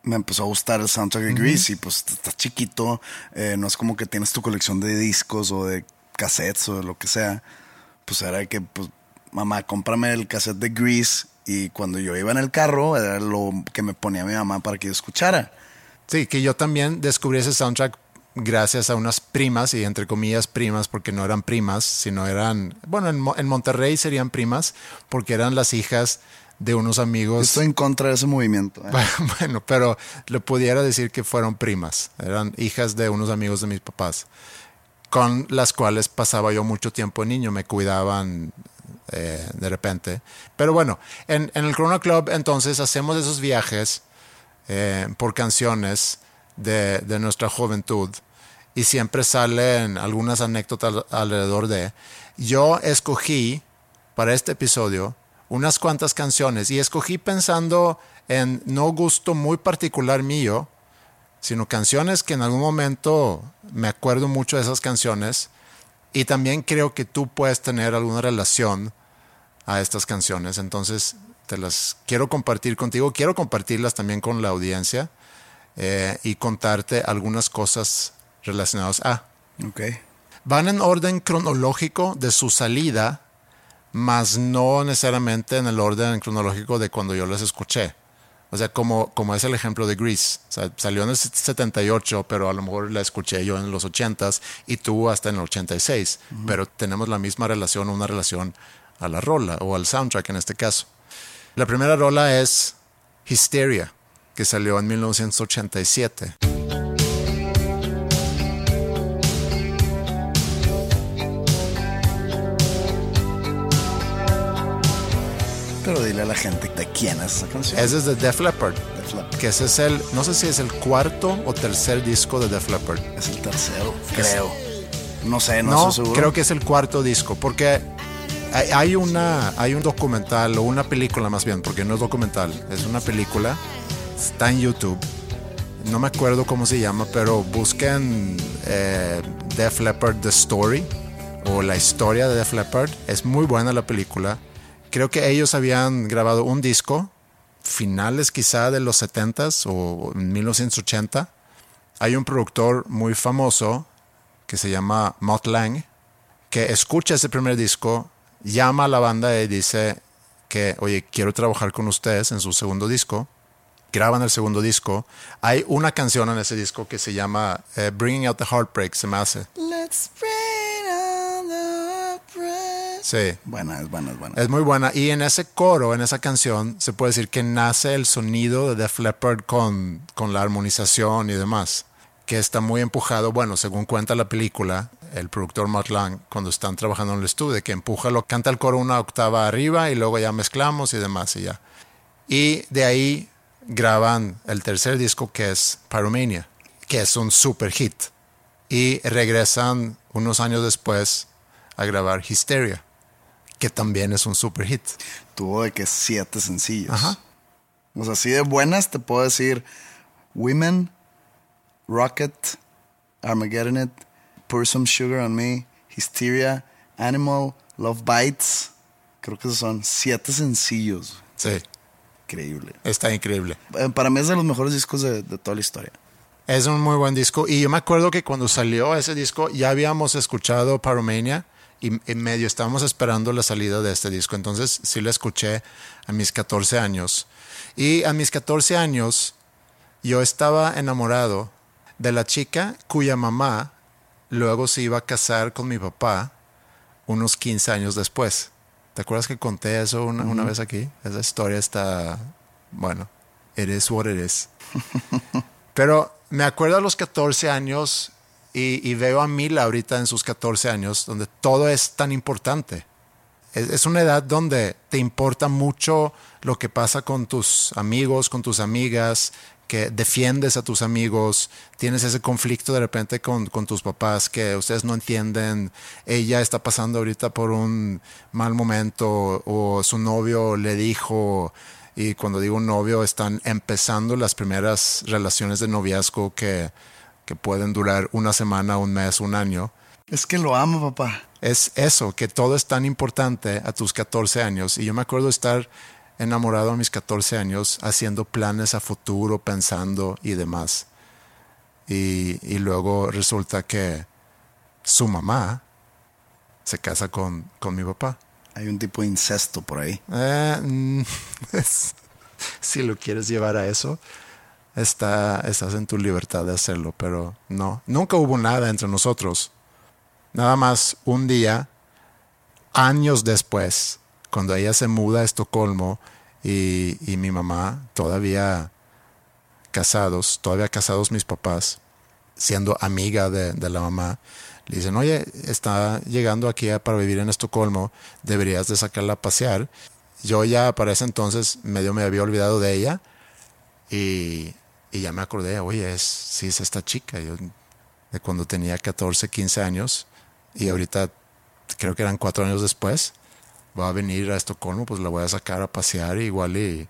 me empezó a gustar el soundtrack de Grease y pues estás chiquito, eh, no es como que tienes tu colección de discos o de cassettes o de lo que sea. Pues era que, pues, mamá, cómprame el cassette de Grease y cuando yo iba en el carro era lo que me ponía mi mamá para que yo escuchara. Sí, que yo también descubrí ese soundtrack gracias a unas primas, y entre comillas primas, porque no eran primas, sino eran, bueno, en, Mo- en Monterrey serían primas, porque eran las hijas de unos amigos. Estoy en contra de ese movimiento. ¿eh? (laughs) Bueno, pero le pudiera decir que fueron primas, eran hijas de unos amigos de mis papás, con las cuales pasaba yo mucho tiempo niño, me cuidaban eh, de repente. Pero bueno, en, el Chrono Club entonces hacemos esos viajes eh, por canciones de nuestra juventud y siempre salen algunas anécdotas alrededor de. Yo escogí para este episodio unas cuantas canciones y escogí pensando en no gusto muy particular mío, sino canciones que en algún momento me acuerdo mucho de esas canciones y también creo que tú puedes tener alguna relación a estas canciones. Entonces te las quiero compartir contigo, quiero compartirlas también con la audiencia eh, y contarte algunas cosas relacionadas a. Ok. Van en orden cronológico de su salida, mas no necesariamente en el orden cronológico de cuando yo las escuché. O sea, como, como es el ejemplo de Grease. O sea, salió en el 78, pero a lo mejor la escuché yo en los 80s y tú hasta en el 86. Pero tenemos la misma relación, una relación a la rola o al soundtrack en este caso. La primera rola es Hysteria, que salió en 1987. Pero dile a la gente de quién es esa canción. Ese es de Def Leppard. Def Leppard. Que ese es el, no sé si es el cuarto o tercer disco de Def Leppard. Es el tercero, creo. No sé, no, No, estoy seguro. creo que es el cuarto disco, porque hay- hay una, hay un documental o una película más bien, porque no es documental, es una película, está en YouTube. No me acuerdo cómo se llama, pero busquen eh, Def Leppard The Story o la historia de Def Leppard. Es muy buena la película. Creo que ellos habían grabado un disco, finales quizá de los 70s o 1980. Hay un productor muy famoso que se llama Mott Lang, que escucha ese primer disco, llama a la banda y dice que, oye, quiero trabajar con ustedes en su segundo disco. Graban el segundo disco. Hay una canción en ese disco que se llama eh, Bringing Out the Heartbreak, se me hace. Let's bring. Sí. Buena, es buena, es buena. Es muy buena. Y en ese coro, en esa canción, se puede decir que nace el sonido de Def Leppard con, con la armonización y demás. Que está muy empujado, bueno, según cuenta la película, el productor Matt Lang, cuando están trabajando en el estudio, que empuja, lo canta el coro una octava arriba y luego ya mezclamos y demás y ya. Y de ahí graban el tercer disco que es Pyromania, que es un super hit. Y regresan unos años después a grabar Hysteria, que también es un super hit. Tuvo de que siete sencillos. Ajá. O sea, así de buenas te puedo decir Women, Rocket, Armageddon It, Pour Some Sugar on Me, Hysteria, Animal, Love Bites. Creo que esos son siete sencillos. Sí, Increíble. está increíble. Eh, Para mí es de los mejores discos de, de toda la historia. Es un muy buen disco. Y yo me acuerdo que cuando salió ese disco ya habíamos escuchado Pyromania y en medio estábamos esperando la salida de este disco. Entonces sí lo escuché a mis 14 años. Y a mis 14 años yo estaba enamorado de la chica cuya mamá luego se iba a casar con mi papá unos 15 años después. ¿Te acuerdas que conté eso una, una vez aquí? Esa historia está, bueno, is what it is. (laughs) Pero me acuerdo a los 14 años y, veo a Mila ahorita en sus 14 años, donde todo es tan importante. Es, es una edad donde te importa mucho lo que pasa con tus amigos, con tus amigas, que defiendes a tus amigos, tienes ese conflicto de repente con, con tus papás que ustedes no entienden, ella está pasando ahorita por un mal momento o su novio le dijo, y cuando digo novio están empezando las primeras relaciones de noviazgo que, que pueden durar una semana, un mes, un año. Es que lo amo, papá. es eso, que todo es tan importante a tus 14 años. Y yo me acuerdo estar enamorado a mis 14 años, haciendo planes a futuro, pensando y demás. Y, y luego resulta que su mamá se casa con, con mi papá. Hay un tipo de incesto por ahí. Eh, mm, (laughs) si lo quieres llevar a eso, está, estás en tu libertad de hacerlo, pero no, nunca hubo nada entre nosotros. Nada más un día, años después, cuando ella se muda a Estocolmo y, y mi mamá todavía casados, todavía casados mis papás, siendo amiga de, de la mamá, le dicen, oye, está llegando aquí para vivir en Estocolmo, deberías de sacarla a pasear. Yo ya para ese entonces medio me había olvidado de ella y, y ya me acordé, oye, es, sí es esta chica, yo, de cuando tenía 14, 15 años y ahorita creo que eran cuatro años después, va a venir a Estocolmo, pues la voy a sacar a pasear igual y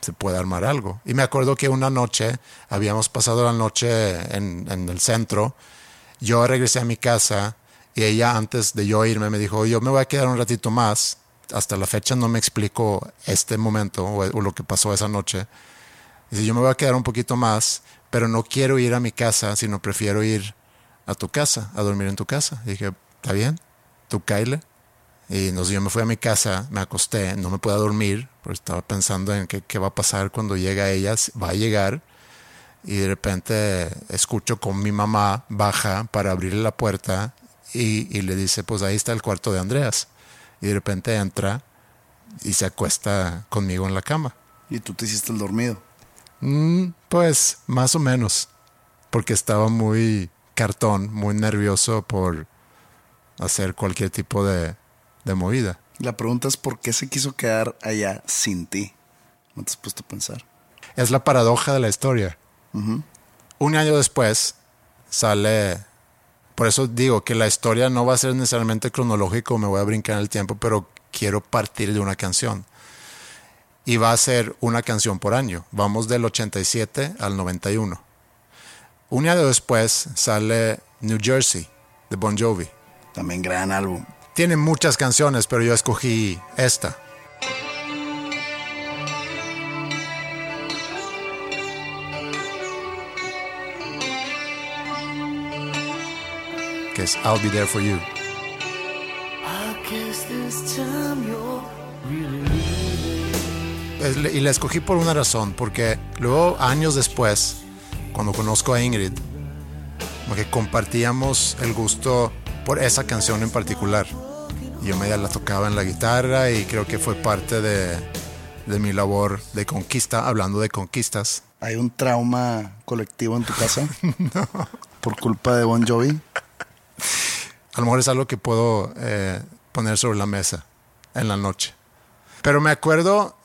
se puede armar algo. Y me acuerdo que una noche, habíamos pasado la noche en, el centro, yo regresé a mi casa y ella antes de yo irme me dijo, yo me voy a quedar un ratito más. Hasta la fecha no me explico este momento o lo que pasó esa noche. Dice, yo me voy a quedar un poquito más, pero no quiero ir a mi casa, sino prefiero ir a tu casa, a dormir en tu casa. Y dije, está bien, tú Kyle. Y entonces yo me fui a mi casa, me acosté, no me pude dormir, porque estaba pensando en qué, qué va a pasar cuando llega ella, va a llegar. Y de repente escucho con mi mamá baja para abrirle la puerta y, y le dice, pues ahí está el cuarto de Andreas. Y de repente entra y se acuesta conmigo en la cama. Y tú te hiciste el dormido. Mm, pues más o menos, porque estaba muy cartón, muy nervioso por hacer cualquier tipo de, de movida. La pregunta es por qué se quiso quedar allá sin ti. ¿No te has puesto a pensar? Es la paradoja de la historia. Un año después sale, por eso digo que la historia no va a ser necesariamente cronológico, me voy a brincar en el tiempo, pero quiero partir de una canción. Y va a ser una canción por año. Vamos del 87 al 91. Un año después sale New Jersey de Bon Jovi. También gran álbum. Tiene muchas canciones, pero yo escogí esta. Que es I'll Be There For You. Y la escogí por una razón, porque luego, años después, cuando conozco a Ingrid, como que compartíamos el gusto por esa canción en particular. Yo media la tocaba en la guitarra y creo que fue parte de, de mi labor de conquista, hablando de conquistas. ¿Hay un trauma colectivo en tu casa? (laughs) Por culpa de Bon Jovi. A lo mejor es algo que puedo eh, poner sobre la mesa en la noche. Pero me acuerdo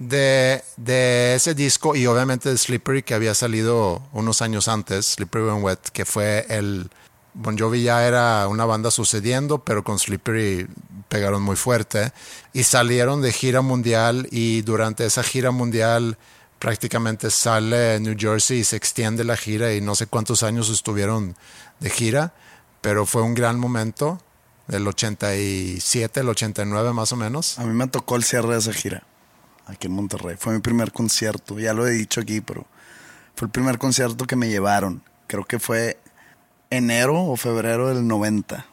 de, de ese disco y obviamente de Slippery que había salido unos años antes, Slippery When Wet, que fue el... Bon Jovi ya era una banda sucediendo, pero con Slippery pegaron muy fuerte y salieron de gira mundial y durante esa gira mundial prácticamente sale New Jersey y se extiende la gira y no sé cuántos años estuvieron de gira, pero fue un gran momento, del 87, el 89 más o menos. A mí me tocó el cierre de esa gira. Aquí en Monterrey. Fue mi primer concierto. Ya lo he dicho aquí, pero fue el primer concierto que me llevaron. Creo que fue enero o febrero del 90.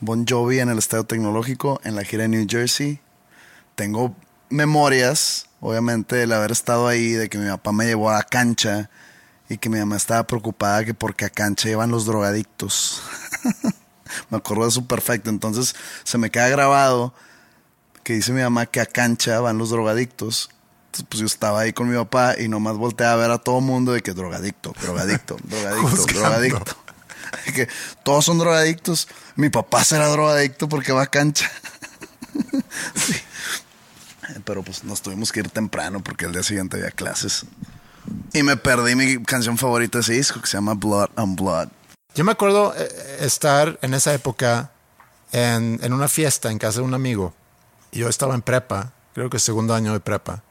Bon Jovi en el Estadio Tecnológico, en la gira de New Jersey. Tengo memorias, obviamente, del haber estado ahí, de que mi papá me llevó a la cancha y que mi mamá estaba preocupada que porque a cancha iban los drogadictos. (laughs) me acuerdo de eso perfecto. Entonces se me queda grabado que dice mi mamá que a cancha van los drogadictos. Entonces, pues yo estaba ahí con mi papá y nomás volteé a ver a todo mundo de que drogadicto, drogadicto, (laughs) drogadicto, drogadicto. (laughs) que todos son drogadictos. Mi papá será drogadicto porque va a cancha. (laughs) Sí. Pero pues nos tuvimos que ir temprano porque el día siguiente había clases. Y me perdí mi canción favorita de ese disco que se llama Blood on Blood. Yo me acuerdo eh, estar en esa época en, en una fiesta en casa de un amigo. Yo estaba en prepa, creo que segundo año de prepa.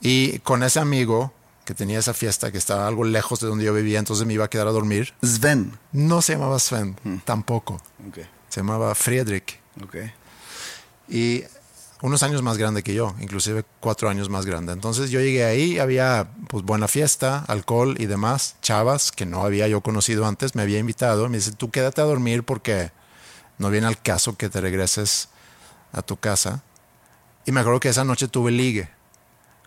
Y con ese amigo que tenía esa fiesta, que estaba algo lejos de donde yo vivía, entonces me iba a quedar a dormir. Sven. No se llamaba Sven, tampoco. Ok. Se llamaba Friedrich. Y unos años más grande que yo, inclusive cuatro años más grande. Entonces yo llegué ahí, había pues buena fiesta, alcohol y demás, chavas que no había yo conocido antes, me había invitado, me dice, tú quédate a dormir porque no viene al caso que te regreses a tu casa. Y me acuerdo que esa noche tuve ligue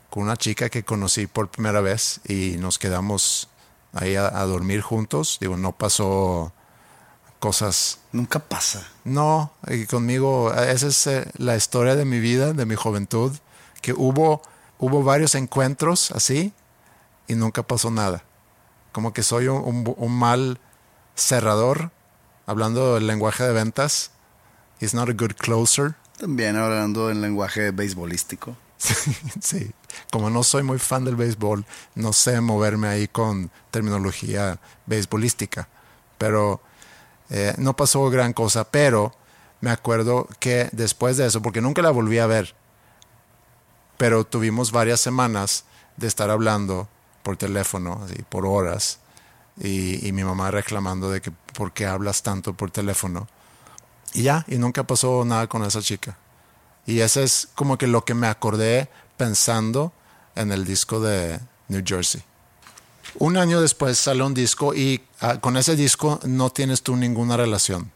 con una chica que conocí por primera vez y nos quedamos ahí a, a dormir juntos. Digo, no pasó cosas Nunca pasa. no, y conmigo, esa es eh, la historia de mi vida, de mi juventud, que hubo, hubo varios encuentros así y nunca pasó nada. Como que soy un, un- un mal cerrador, hablando del lenguaje de ventas. He's not a good closer. También hablando en lenguaje beisbolístico. (laughs) sí, como no soy muy fan del béisbol, no sé moverme ahí con terminología beisbolística. Pero eh, no pasó gran cosa, pero me acuerdo que después de eso, porque nunca la volví a ver, pero tuvimos varias semanas de estar hablando por teléfono, así, por horas, y, y mi mamá reclamando de que por qué hablas tanto por teléfono. Y ya, y nunca pasó nada con esa chica. Y eso es como que lo que me acordé pensando en el disco de New Jersey. Un año después sale un disco y ah, con ese disco no tienes tú ninguna relación.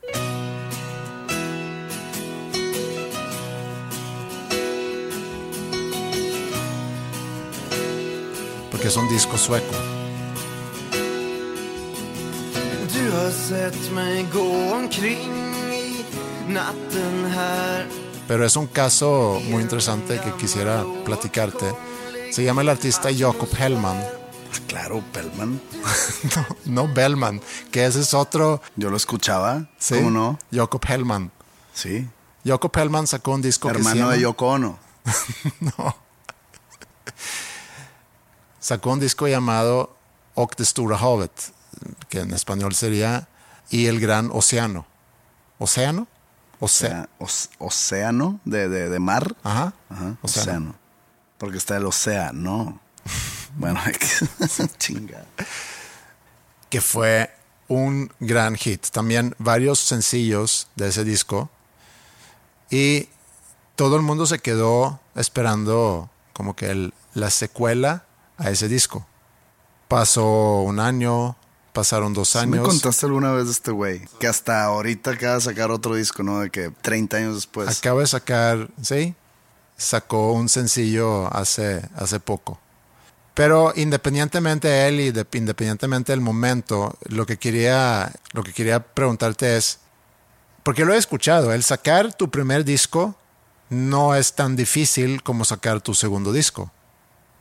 Porque es un disco sueco. Natten här Pero es un caso muy interesante que quisiera platicarte. Se llama el artista Jakob Hellman. Ah, Claro, Pellman. (laughs) No, no Bellman, que ese es otro. Yo lo escuchaba. ¿sí? ¿Cómo no? Jakob Hellman. Sí. Jakob Hellman sacó un disco que se Hermano de Yoko Ono. (laughs) No. Sacó un disco llamado Och det stora havet, que en español sería Y el gran océano. ¿Océano? O Océ sea, os- océano de, de, de mar. Ajá. Ajá, Océano. océano. Porque está el océano. (laughs) bueno, (laughs) chinga. que fue un gran hit. También varios sencillos de ese disco. Y todo el mundo se quedó esperando como que el- la secuela a ese disco. Pasó un año, pasaron dos ¿Sí ¿Me años. contaste alguna vez de este güey? Que hasta ahorita acaba de sacar otro disco, ¿no? De que 30 años después. Acaba de sacar, sí, sacó un sencillo hace, hace poco. Pero independientemente de él y de- independientemente del momento, lo que quería, lo que quería preguntarte es, porque lo he escuchado, el sacar tu primer disco no es tan difícil como sacar tu segundo disco.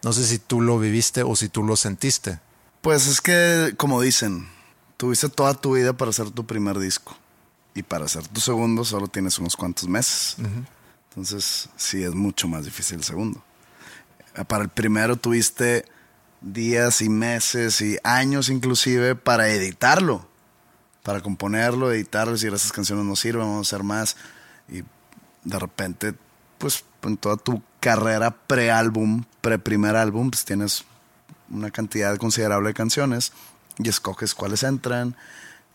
No sé si tú lo viviste o si tú lo sentiste. Pues es que, como dicen, tuviste toda tu vida para hacer tu primer disco. Y para hacer tu segundo solo tienes unos cuantos meses. Entonces, sí, es mucho más difícil el segundo. Eh, Para el primero tuviste días y meses y años inclusive para editarlo. Para componerlo, editarlo, decir, esas canciones no sirven, vamos a hacer más. Y de repente, pues en toda tu carrera pre-álbum, pre-primer álbum, pues tienes una cantidad considerable de canciones y escoges cuáles entran.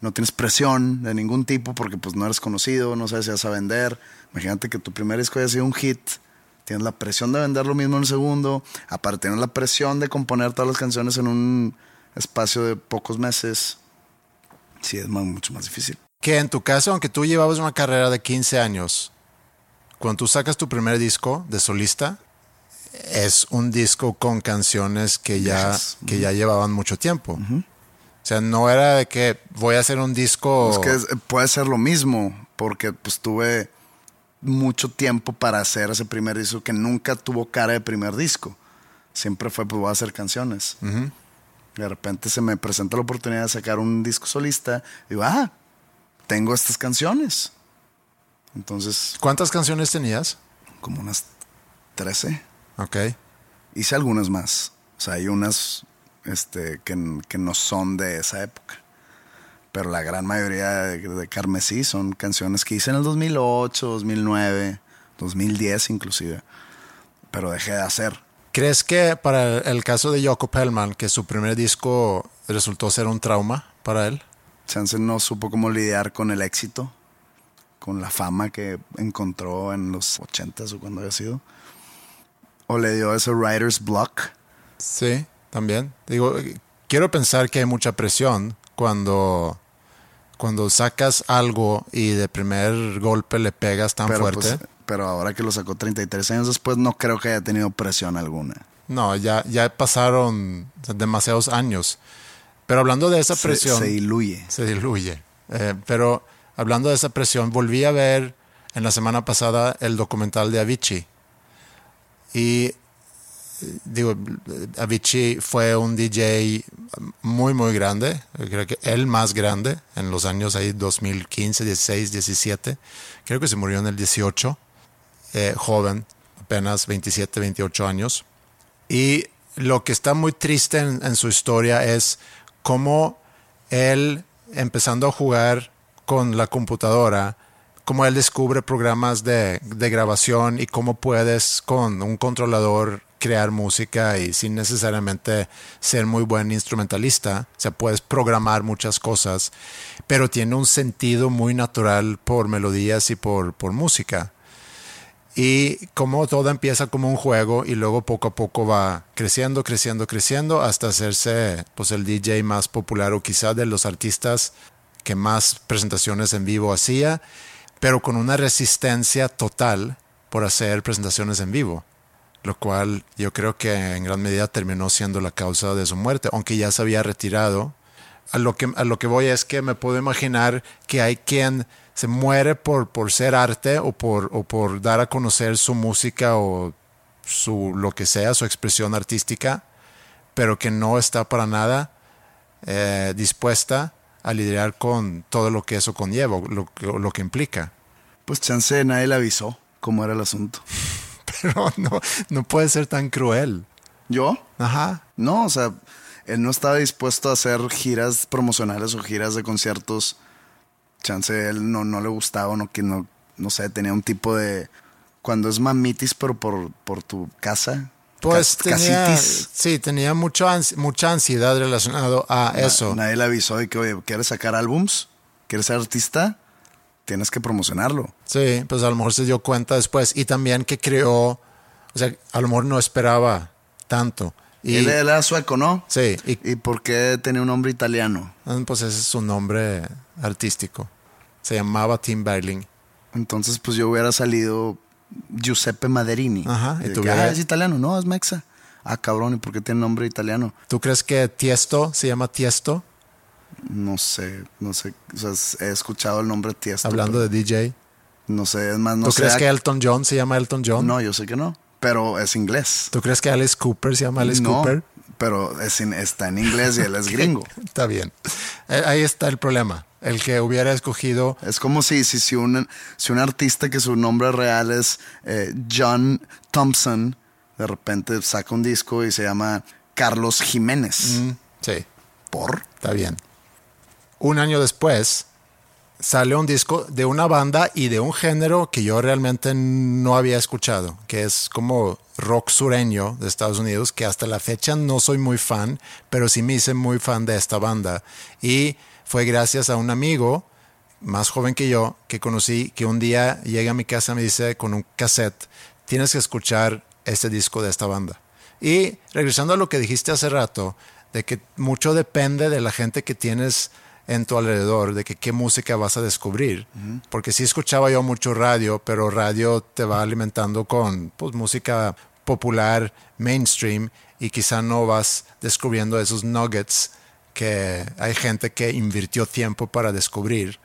No tienes presión de ningún tipo porque pues no eres conocido, no sabes si vas a vender. Imagínate que tu primer disco haya sido un hit. Tienes la presión de vender lo mismo en el segundo. Aparte tienes la presión de componer todas las canciones en un espacio de pocos meses. Sí, es más- mucho más difícil. Que en tu caso, aunque tú llevabas una carrera de 15 años, cuando tú sacas tu primer disco de solista, es un disco con canciones que ya, que ya llevaban mucho tiempo. O sea, no era de que voy a hacer un disco... Es que es- puede ser lo mismo, porque pues tuve mucho tiempo para hacer ese primer disco que nunca tuvo cara de primer disco. Siempre fue, pues voy a hacer canciones. De repente se me presenta la oportunidad de sacar un disco solista. Digo, ah, tengo estas canciones. Entonces, ¿Cuántas canciones tenías? como unas 13. Ok. Hice algunas más. O sea, hay unas este, que, que no son de esa época. Pero la gran mayoría de, de Carmesí son canciones que hice en el 2008, 2009, 2010 inclusive. Pero dejé de hacer. ¿Crees que para el caso de Yoko Pellman, que su primer disco resultó ser un trauma para él? Chance no supo cómo lidiar con el éxito. con la fama que encontró en los 80s o cuando había sido. O le dio ese writer's block. Sí, también. Digo, quiero pensar que hay mucha presión cuando, cuando sacas algo y de primer golpe le pegas tan Pero, fuerte. pues, pero ahora que lo sacó 33 años después, no creo que haya tenido presión alguna. No, ya, ya pasaron demasiados años. Pero hablando de esa Se- presión. se diluye. Se diluye. Eh, pero hablando de esa presión, volví a ver en la semana pasada el documental de Avicii. Y digo, Avicii fue un DJ muy, muy grande. Creo que el más grande en los años ahí 2015, 16, 17. Creo que se murió en el 18. eh, joven, apenas 27, 28 años. Y lo que está muy triste en su historia es cómo él, empezando a jugar con la computadora, cómo él descubre programas de, de grabación y cómo puedes con un controlador crear música y sin necesariamente ser muy buen instrumentalista. O sea, puedes programar muchas cosas, pero tiene un sentido muy natural por melodías y por, por música y como todo empieza como un juego y luego poco a poco va creciendo, creciendo, creciendo hasta hacerse pues el DJ más popular o quizá de los artistas que más presentaciones en vivo hacía, pero con una resistencia total por hacer presentaciones en vivo, lo cual yo creo que en gran medida terminó siendo la causa de su muerte, aunque ya se había retirado. A lo que, a lo que voy es que me puedo imaginar que hay quien se muere por, por ser arte o por, o por dar a conocer su música o su lo que sea, su expresión artística, pero que no está para nada eh, dispuesta a lidiar con todo lo que eso conlleva, lo, que- lo que implica. Pues chance nadie le avisó cómo era el asunto. (laughs) Pero no, no puede ser tan cruel. ¿Yo? Ajá. No, o sea, él no estaba dispuesto a hacer giras promocionales o giras de conciertos. Chance él no, no le gustaba, no, que no, no sé, tenía un tipo de. Cuando es mamitis, pero por, por tu casa. Pues tenía, casitis. sí, tenía mucho ans- mucha ansiedad relacionado a Na- eso. Nadie le avisó de que, oye, ¿quieres sacar álbums? ¿Quieres ser artista? Tienes que promocionarlo. Sí, pues a lo mejor se dio cuenta después. Y también que creó, o sea, a lo mejor no esperaba tanto. Y, él, él era sueco, ¿no? sí, y ¿Y por qué tenía un nombre italiano? pues ese es su nombre artístico. Se llamaba Tim Berling. Entonces, pues yo hubiera salido Giuseppe Maderini. Ajá, y tú que, hubiera- ah, es italiano, no, es mexa. Ah, cabrón, ¿y por qué tiene nombre italiano? ¿Tú crees que Tiesto se llama Tiesto? No sé, no sé. O sea, es- he escuchado el nombre Tiesto. Hablando de DJ. No sé, es más, no ¿Tú sé. crees a- que Elton John se llama Elton John? No, yo sé que no. Pero es inglés. ¿Tú crees que Alice Cooper se llama Alice no, Cooper? Pero es in- está en inglés y él es (laughs) gringo. Está bien. Eh, Ahí está el problema. El que hubiera escogido Es como si, si, si, un, si un artista que su nombre real es eh, John Thompson, de repente saca un disco y se llama Carlos Jiménez. Mm, Sí, ¿Por? está bien. Un año después sale un disco de una banda y de un género que yo realmente no había escuchado, que es como rock sureño de Estados Unidos, que hasta la fecha no soy muy fan, pero sí me hice muy fan de esta banda. Y fue gracias a un amigo más joven que yo que conocí, que un día llega a mi casa y me dice con un cassette, tienes que escuchar este disco de esta banda. Y regresando a lo que dijiste hace rato, de que mucho depende de la gente que tienes en tu alrededor, de que qué música vas a descubrir. Porque sí escuchaba yo mucho radio, pero radio te va alimentando con pues, música popular, mainstream, y quizá no vas descubriendo esos nuggets que hay gente que invirtió tiempo para descubrir.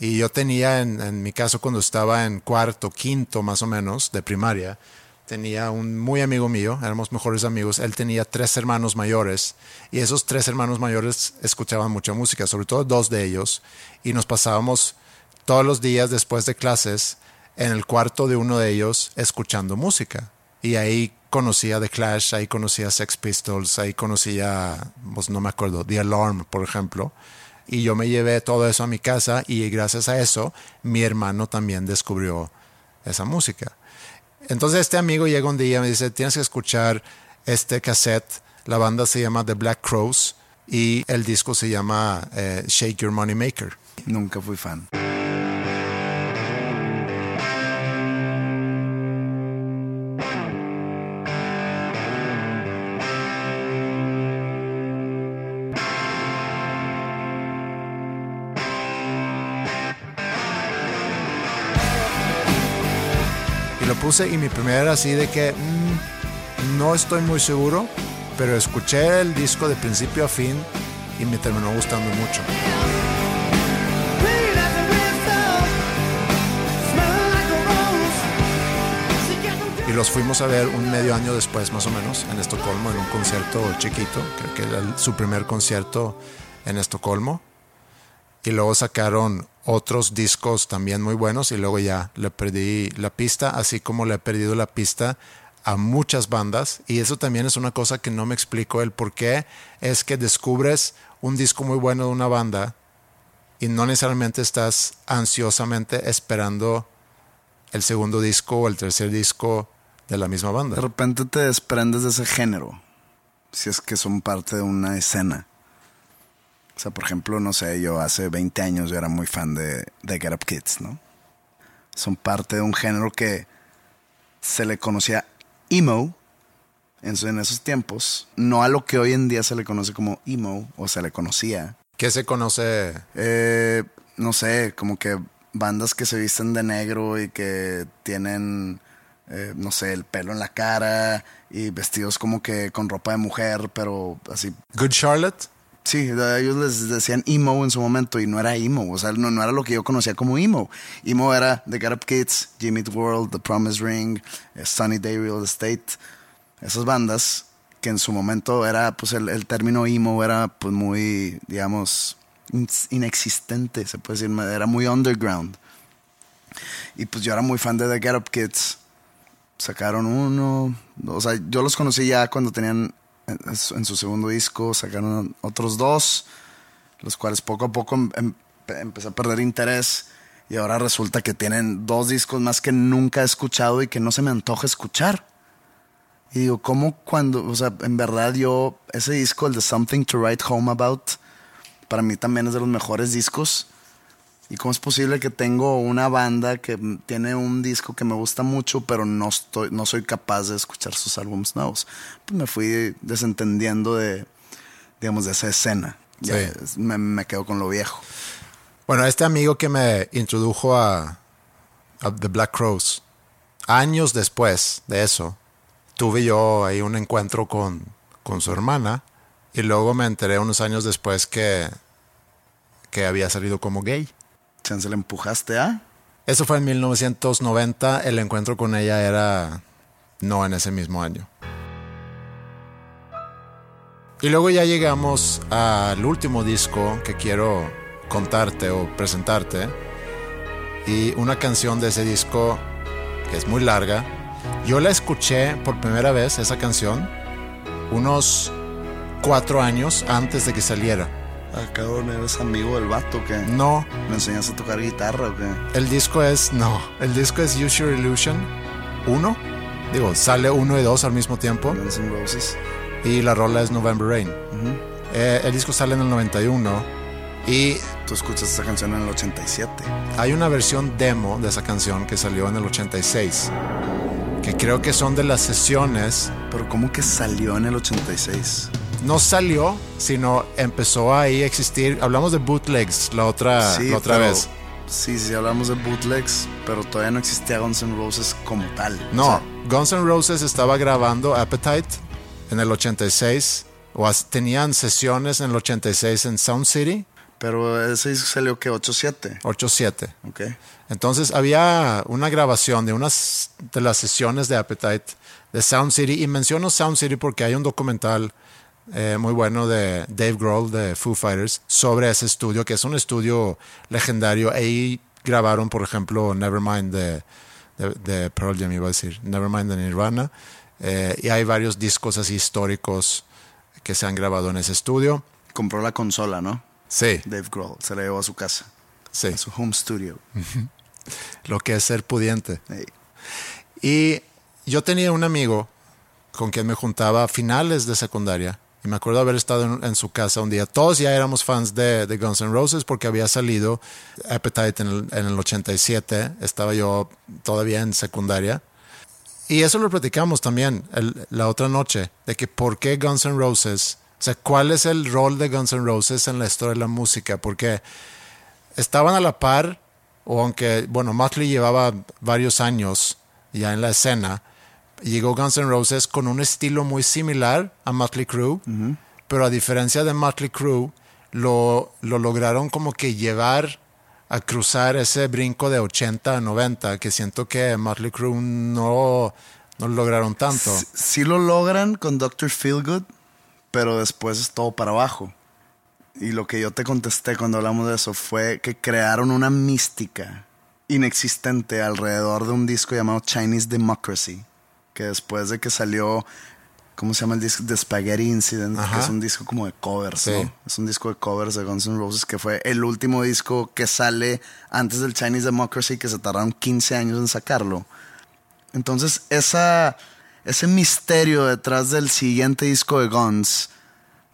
Y yo tenía, en, en mi caso, cuando estaba en cuarto, quinto más o menos de primaria, tenía un muy amigo mío, éramos mejores amigos, él tenía tres hermanos mayores y esos tres hermanos mayores escuchaban mucha música, sobre todo dos de ellos, y nos pasábamos todos los días después de clases en el cuarto de uno de ellos escuchando música. Y ahí conocía The Clash, ahí conocía Sex Pistols, ahí conocía, pues no me acuerdo, The Alarm, por ejemplo. Y yo me llevé todo eso a mi casa y gracias a eso mi hermano también descubrió esa música. Entonces este amigo llega un día y me dice, tienes que escuchar este cassette. La banda se llama The Black Crows y el disco se llama eh, Shake Your Money Maker. Nunca fui fan. Puse y mi primera era así de que mm, no estoy muy seguro, pero escuché el disco de principio a fin y me terminó gustando mucho. Y los fuimos a ver un medio año después, más o menos, en Estocolmo, en un concierto chiquito, creo que era su primer concierto en Estocolmo. Y luego sacaron otros discos también muy buenos y luego ya le perdí la pista, así como le he perdido la pista a muchas bandas. Y eso también es una cosa que no me explico el por qué es que descubres un disco muy bueno de una banda y no necesariamente estás ansiosamente esperando el segundo disco o el tercer disco de la misma banda. De repente te desprendes de ese género, si es que son parte de una escena. O sea, por ejemplo, no sé, yo hace 20 años yo era muy fan de, de Get Up Kids, ¿no? Son parte de un género que se le conocía emo en, en esos tiempos, no a lo que hoy en día se le conoce como emo, o se le conocía. ¿Qué se conoce? Eh, no sé, como que bandas que se visten de negro y que tienen eh, no sé, el pelo en la cara y vestidos como que con ropa de mujer, pero así. Good Charlotte. Sí, ellos les decían emo en su momento y no era emo, o sea, no, era lo que yo conocía como emo. Emo era The Get Up Kids, Jimmy World, The Promise Ring, eh, Sunny Day Real Estate, esas bandas que en su momento era, pues el, el término emo era pues muy, digamos, inexistente, se puede decir, era muy underground. Y pues yo era muy fan de The Get Up Kids sacaron uno, o sea, yo los conocí ya cuando tenían en, su segundo disco, sacaron otros dos, los cuales poco a poco em, em, empecé a perder interés y ahora resulta que tienen dos discos más que nunca he escuchado y que no se me antoja escuchar. Y digo, ¿cómo cuando, o sea, en verdad yo, ese disco, el de Something to Write Home About, para mí también es de los mejores discos ¿Y cómo es posible que tengo una banda que tiene un disco que me gusta mucho, pero no, estoy, no soy capaz de escuchar sus álbumes nuevos? Pues me fui desentendiendo de, digamos, de esa escena. me, me, quedo con lo viejo. Bueno, este amigo que me introdujo a, a The Black Crows, años después de eso, tuve yo ahí un encuentro con, con su hermana y luego me enteré unos años después que, que había salido como gay. ¿Se le empujaste a? Eso fue en 1990. El encuentro con ella era no en ese mismo año. Y luego ya llegamos al último disco que quiero contarte o presentarte. Y una canción de ese disco que es muy larga. Yo la escuché por primera vez, esa canción, unos cuatro años antes de que saliera. Ah, cabrón, ¿eres amigo del vato que No. ¿Me enseñas a tocar guitarra o qué? El disco es, no, el disco es Use Your Illusion 1. Digo, sale 1 y 2 al mismo tiempo. Guns N' Roses. Y la rola es November Rain. Eh, el disco sale en el 91 y... Tú escuchas esa canción en el 87. Hay una versión demo de esa canción que salió en el 86. Que creo que son de las sesiones. Pero ¿cómo que salió en el 86? No salió, sino empezó ahí a existir. Hablamos de bootlegs la otra, otra vez. Sí, sí, hablamos de bootlegs, pero todavía no existía Guns N' Roses como tal. No, Guns N' Roses estaba grabando Appetite en el 86, o tenían sesiones en el 86 en Sound City. Pero ese disco salió que 8-7. 8-7. Ok. Entonces había una grabación de unas de las sesiones de Appetite de Sound City. Y menciono Sound City porque hay un documental eh, muy bueno de Dave Grohl de Foo Fighters sobre ese estudio, que es un estudio legendario. Ahí grabaron, por ejemplo, Nevermind de, de, Pearl Jam, iba a decir, Nevermind de Nirvana. Eh, y hay varios discos así históricos que se han grabado en ese estudio. Compró la consola, ¿no? Sí. Dave Grohl, se la llevó a su casa. Sí. A su home studio. (laughs) Lo que es ser pudiente. Y yo tenía un amigo con quien me juntaba a finales de secundaria y me acuerdo haber estado en, su casa un día. Todos ya éramos fans de, Guns N' Roses porque había salido Appetite en el, en el 87. Estaba yo todavía en secundaria. Y eso lo platicamos también la otra noche, de que por qué Guns N' Roses, o sea, cuál es el rol de Guns N' Roses en la historia de la música, porque estaban a la par, o aunque, bueno, Motley llevaba varios años ya en la escena, llegó Guns N' Roses con un estilo muy similar a Motley Crue, pero a diferencia de Motley Crue, lo, lo lograron como que llevar a cruzar ese brinco de 80 a 90, que siento que Motley Crue no, no lo lograron tanto. Sí, sí lo logran con Dr. Feelgood, pero después es todo para abajo. Y lo que yo te contesté cuando hablamos de eso fue que crearon una mística inexistente alrededor de un disco llamado Chinese Democracy, que después de que salió, ¿cómo se llama el disco? The Spaghetti Incident, Ajá. que es un disco como de covers, Sí. ¿no? Es un disco de covers de Guns N' Roses, que fue el último disco que sale antes del Chinese Democracy, que se tardaron 15 años en sacarlo. Entonces, esa, ese misterio detrás del siguiente disco de Guns,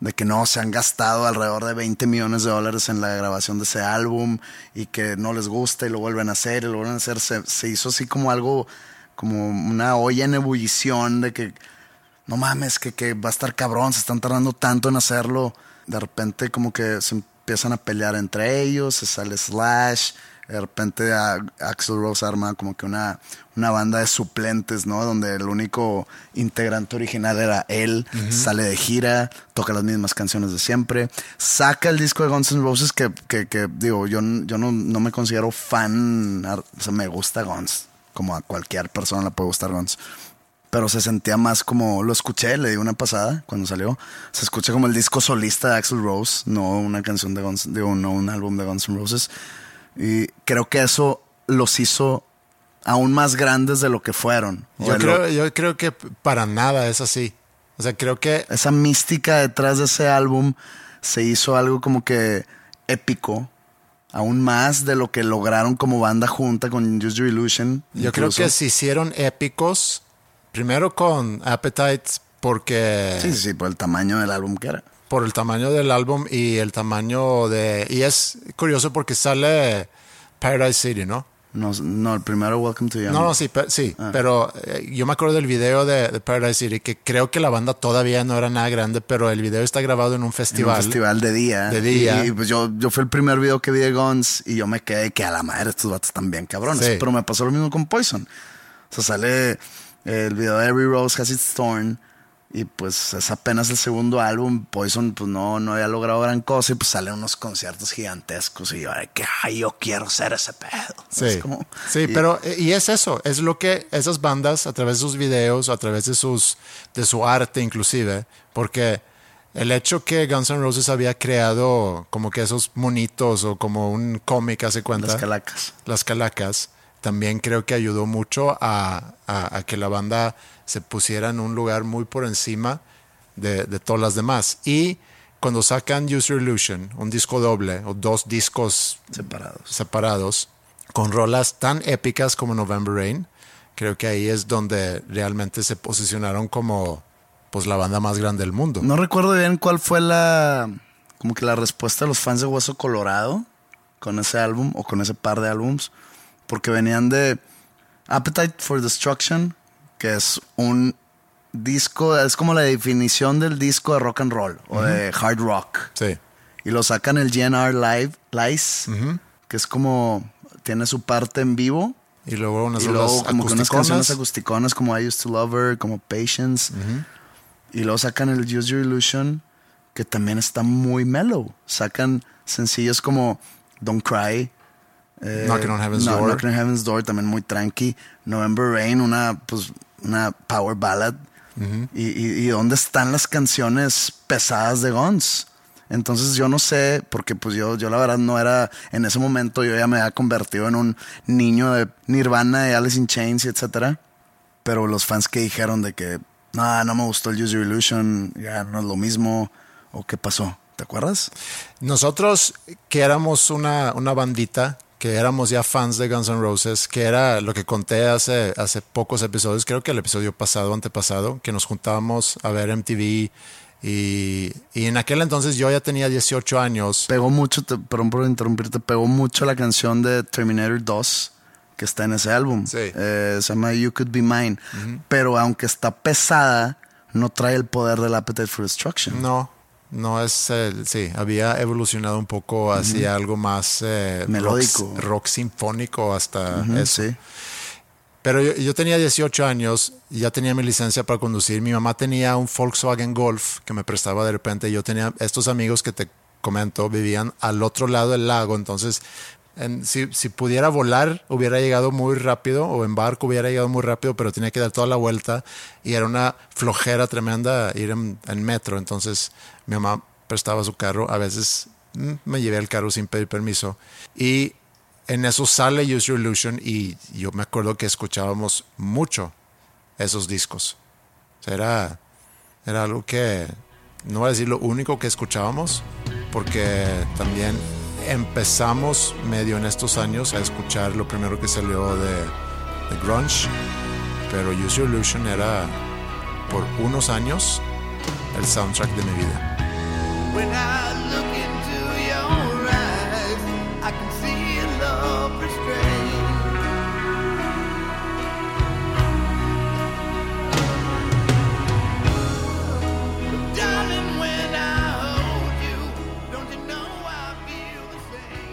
de que no se han gastado alrededor de 20 millones de dólares en la grabación de ese álbum y que no les gusta y lo vuelven a hacer y lo vuelven a hacer, se, se hizo así como algo, como una olla en ebullición de que no mames, que, que va a estar cabrón, se están tardando tanto en hacerlo. De repente como que se empiezan a pelear entre ellos, se sale Slash, de repente a- Axl Rose arma como que una, una banda de suplentes, ¿no? Donde el único integrante original era él, sale de gira, toca las mismas canciones de siempre, saca el disco de Guns N' Roses que, que, que, digo, yo, yo no, no me considero fan, o sea, me gusta Guns, como a cualquier persona le puede gustar Guns pero se sentía más como lo escuché, le di una pasada cuando salió. Se escucha como el disco solista de Axl Rose, no una canción de Guns, digo, no un álbum de Guns N' Roses. Y creo que eso los hizo aún más grandes de lo que fueron. Yo lo- creo, yo creo que para nada es así. O sea, creo que esa mística detrás de ese álbum se hizo algo como que épico, aún más de lo que lograron como banda junta con Use Your Illusion. Yo creo que se hicieron épicos, primero con Appetite, porque sí, sí, por el tamaño del álbum que era. por el tamaño del álbum y el tamaño de... Y es curioso porque sale Paradise City, ¿no? No, no, el primero Welcome to Young. No, no, sí, sí pero eh, yo me acuerdo del video de, de Paradise City, que creo que la banda todavía no era nada grande, pero el video está grabado en un En festival. un festival de día. De día. Y, y, pues yo, yo fue el primer video que vi de Guns y yo me quedé que a la madre estos vatos están bien cabrones. Sí. Pero me pasó lo mismo con Poison. O sea, sale el video de Every Rose Has Its Thorn y pues es apenas el segundo álbum. Poison pues no, no había logrado gran cosa y pues salen unos conciertos gigantescos y yo, que ay, yo quiero ser ese pedo. Sí, Es como- sí y- pero eh, y es eso, es lo que esas bandas a través de sus videos, a través de sus de su arte inclusive, porque el hecho que Guns N' Roses había creado como que esos monitos o como un cómic hace cuenta Las calacas. las calacas, también creo que ayudó mucho a, a- a que la banda se pusiera en un lugar muy por encima de, de todas las demás. Y cuando sacan Use Your Illusion, un disco doble o dos discos Separados. separados, con rolas tan épicas como November Rain, creo que ahí es donde realmente se posicionaron como pues la banda más grande del mundo. No recuerdo bien cuál fue la como que la respuesta de los fans de Hueso Colorado con ese álbum o con ese par de álbums, porque venían de Appetite for Destruction, que es un disco, es como la definición del disco de rock and roll o de hard rock. Sí. Y lo sacan el GNR Live, Lice, que es como tiene su parte en vivo Y luego unas y luego como que unas canciones acusticonas como I Used to Love Her, como Patience. Y luego sacan el Use Your Illusion, que también está muy mellow. Sacan sencillos como Don't Cry. eh, Knocking on Heaven's no, Door. Knocking on Heaven's Door, también muy tranqui. November Rain, una, pues, una power ballad. y, y, y dónde están las canciones pesadas de Guns? Entonces yo no sé, porque pues yo, yo la verdad no era, en ese momento yo ya me había convertido en un niño de Nirvana, de Alice in Chains y etcétera. Pero los fans que dijeron de que, no, no me gustó el Use Your Illusion, ya no es lo mismo, o qué pasó, ¿te acuerdas? Nosotros que éramos una, una bandita, que éramos ya fans de Guns N' Roses, que era lo que conté hace, hace pocos episodios, creo que el episodio pasado, antepasado, que nos juntábamos a ver MTV y, y en aquel entonces yo ya tenía 18 años. Pegó mucho, te, perdón por interrumpirte, pegó mucho la canción de Terminator 2 que está en ese álbum. Sí. Eh, se llama You Could Be Mine. Pero aunque está pesada, no trae el poder del Appetite for Destruction. No, no es el, sí, había evolucionado un poco hacia algo más eh, Melódico. rock, rock sinfónico hasta Ujú, eso. sí. Pero yo, yo tenía 18 años, y ya tenía mi licencia para conducir. Mi mamá tenía un Volkswagen Golf que me prestaba de repente. Yo tenía estos amigos que te comento, vivían al otro lado del lago. Entonces, en- si, si pudiera volar, hubiera llegado muy rápido, o en barco hubiera llegado muy rápido, pero tenía que dar toda la vuelta. Y era una flojera tremenda ir en, en metro. Entonces, mi mamá prestaba su carro. A veces mm, me llevé el carro sin pedir permiso. Y en eso sale Use Your Illusion y yo me acuerdo que escuchábamos mucho esos discos. O sea, era, era algo que, no voy a decir lo único que escuchábamos, porque también empezamos medio en estos años a escuchar lo primero que salió de, de grunge, pero Use Your Illusion era por unos años el soundtrack de mi vida.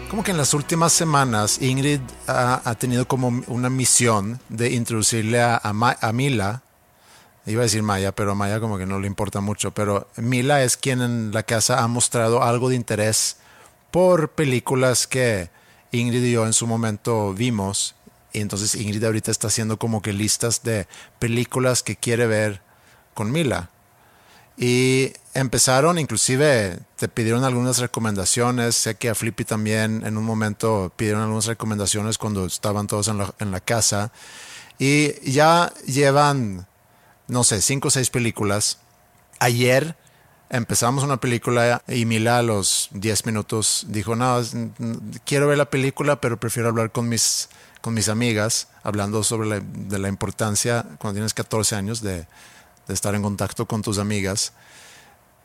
Como que en las últimas semanas Ingrid ha, tenido como una misión de introducirle a, a a Mila, iba a decir Maya, pero a Maya como que no le importa mucho, pero Mila es quien en la casa ha mostrado algo de interés por películas que Ingrid y yo en su momento vimos. Y entonces Ingrid ahorita está haciendo como que listas de películas que quiere ver con Mila. Y empezaron, inclusive te pidieron algunas recomendaciones. Sé que a Flippy también en un momento pidieron algunas recomendaciones cuando estaban todos en la, en la casa. Y ya llevan, no sé, cinco o seis películas. Ayer empezamos una película y Mila a los 10 minutos dijo, no, quiero ver la película, pero prefiero hablar con mis, con mis amigas, hablando sobre la, de la importancia cuando tienes 14 años de, de estar en contacto con tus amigas.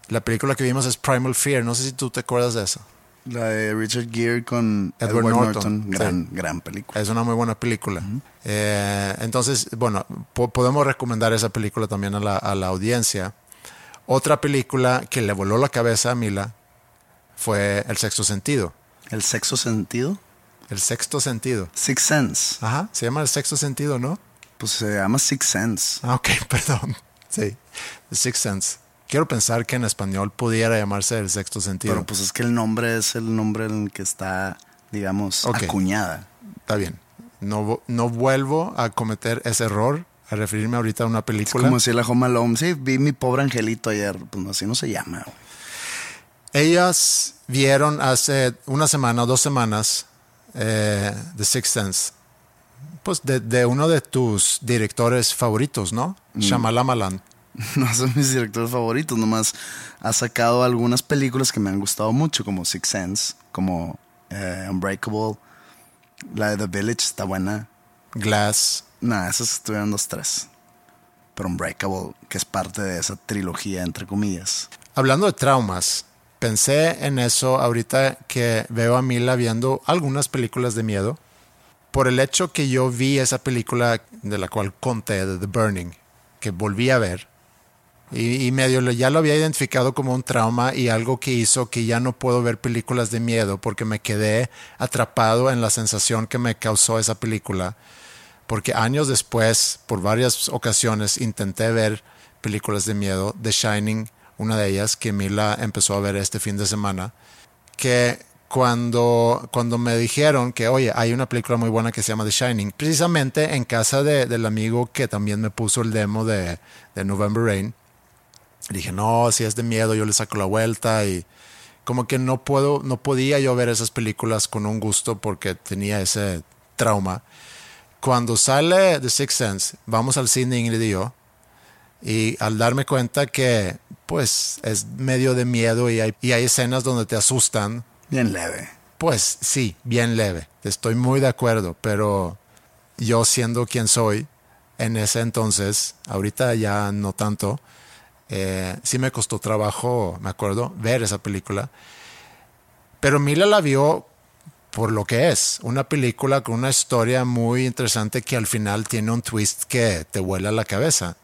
La película que vimos es Primal Fear, no sé si tú te acuerdas de eso. La de Richard Gere con Edward Edward, Norton, Norton. Gran, sí. gran película. Es una muy buena película. Eh, entonces, bueno, po- podemos recomendar esa película también a la, a la audiencia. Otra película que le voló la cabeza a Mila fue El sexto sentido. El sexto sentido. El sexto sentido. Six Sense. Ajá, se llama El sexto sentido, ¿no? Pues se llama Six Sense. Ah, ok, (laughs) perdón. Sí, The Sixth Sense. Quiero pensar que en español pudiera llamarse El sexto sentido. Pero pues es que el nombre es el nombre en el que está, digamos, acuñada. Está bien. No, no vuelvo a cometer ese error, a referirme ahorita a una Es película. como decir la Home Alone. Sí, vi mi pobre angelito ayer. Pues así no se llama. Ellas vieron hace una semana o dos semanas eh, The Sixth Sense. Pues de, de uno de tus directores favoritos, ¿no? Shyamalan. (laughs) No son mis directores favoritos. Nomás ha sacado algunas películas que me han gustado mucho, como Six Sense, como eh, Unbreakable. La de The Village está buena. Glass. Nah, esas estuvieron dos, tres. Pero Unbreakable, que es parte de esa trilogía, entre comillas. Hablando de traumas, pensé en eso ahorita que veo a Mila viendo algunas películas de miedo. Por el hecho que yo vi esa película de la cual conté, de The Burning, que volví a ver. Y, y medio ya lo había identificado como un trauma y algo que hizo que ya no puedo ver películas de miedo porque me quedé atrapado en la sensación que me causó esa película. Porque años después, por varias ocasiones, intenté ver películas de miedo. The Shining, una de ellas, que Mila empezó a ver este fin de semana. Que cuando, cuando me dijeron que, oye, hay una película muy buena que se llama The Shining, precisamente en casa de- del amigo que también me puso el demo de, de November Rain, dije, no, si es de miedo, yo le saco la vuelta y como que no puedo, no podía yo ver esas películas con un gusto porque tenía ese trauma. Cuando sale The Sixth Sense, vamos al cine Ingrid y yo, y al darme cuenta que pues es medio de miedo y hay, y hay escenas donde te asustan, Bien leve. pues sí, bien leve. Estoy muy de acuerdo, pero yo siendo quien soy, en ese entonces, ahorita ya no tanto, eh, sí me costó trabajo, me acuerdo, ver esa película. Pero Mila la vio por lo que es, una película con una historia muy interesante que al final tiene un twist que te vuela la cabeza.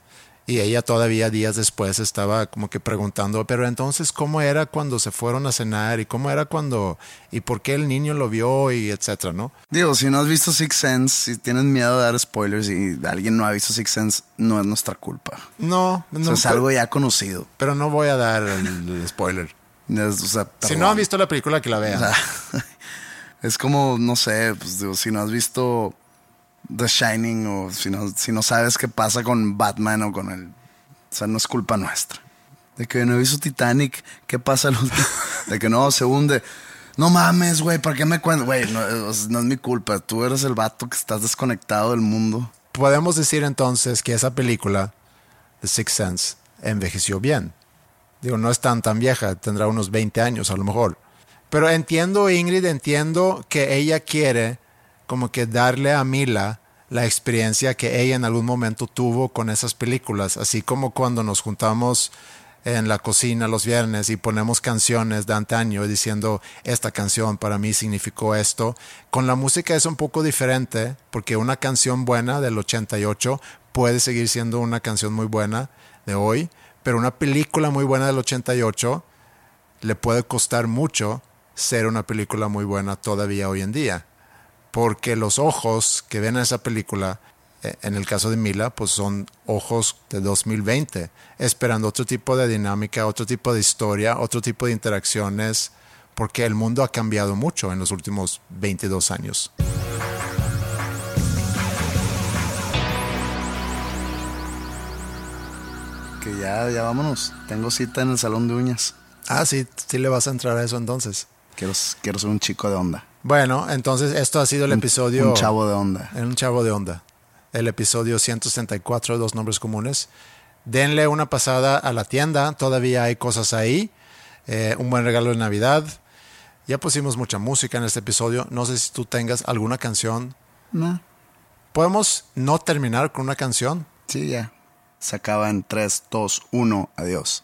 Y ella todavía días después estaba como que preguntando, pero entonces, ¿cómo era cuando se fueron a cenar? ¿Y cómo era cuando... ¿Y por qué el niño lo vio? Y etcétera, ¿no? Digo, si no has visto Six Sense, si tienes miedo de dar spoilers y alguien no ha visto Six Sense, no es nuestra culpa. No, O no sea, es algo ya conocido. pero no voy a dar el, spoiler. Es, o sea, Si no han visto la película, que la vean. O sea, (laughs) es como, no sé, pues digo, si no has visto The Shining o si no, si no sabes qué pasa con Batman o con el... O sea, no es culpa nuestra. De que no visto Titanic, ¿qué pasa? De que no, se hunde. No mames, güey, ¿para qué me cuentas? Güey, no, sea, no es mi culpa. Tú eres el vato que estás desconectado del mundo. Podemos decir entonces que esa película, The Sixth Sense, envejeció bien. Digo, no es tan tan vieja, tendrá unos 20 años a lo mejor. Pero entiendo, Ingrid, entiendo que ella quiere como que darle a Mila la experiencia que ella en algún momento tuvo con esas películas, así como cuando nos juntamos en la cocina los viernes y ponemos canciones de antaño diciendo esta canción para mí significó esto. Con la música es un poco diferente porque una canción buena del 88 puede seguir siendo una canción muy buena de hoy, pero una película muy buena del 88 le puede costar mucho ser una película muy buena todavía hoy en día. Porque los ojos que ven a esa película, eh, en el caso de Mila, pues son ojos de 2020, esperando otro tipo de dinámica, otro tipo de historia, otro tipo de interacciones, porque el mundo ha cambiado mucho en los últimos 22 años. Que ya, ya vámonos. Tengo cita en el salón de uñas. Ah, sí, sí le vas a entrar a eso entonces. Quiero, quiero ser un chico de onda. Bueno, entonces esto ha sido el episodio... Un chavo de onda. En un chavo de onda. El episodio 164 de Dos Nombres Comunes. Denle una pasada a la tienda, todavía hay cosas ahí. Eh, un buen regalo de Navidad. Ya pusimos mucha música en este episodio. No sé si tú tengas alguna canción. No. ¿Podemos no terminar con una canción? Sí, ya. Se acaba en 3, 2, 1. Adiós.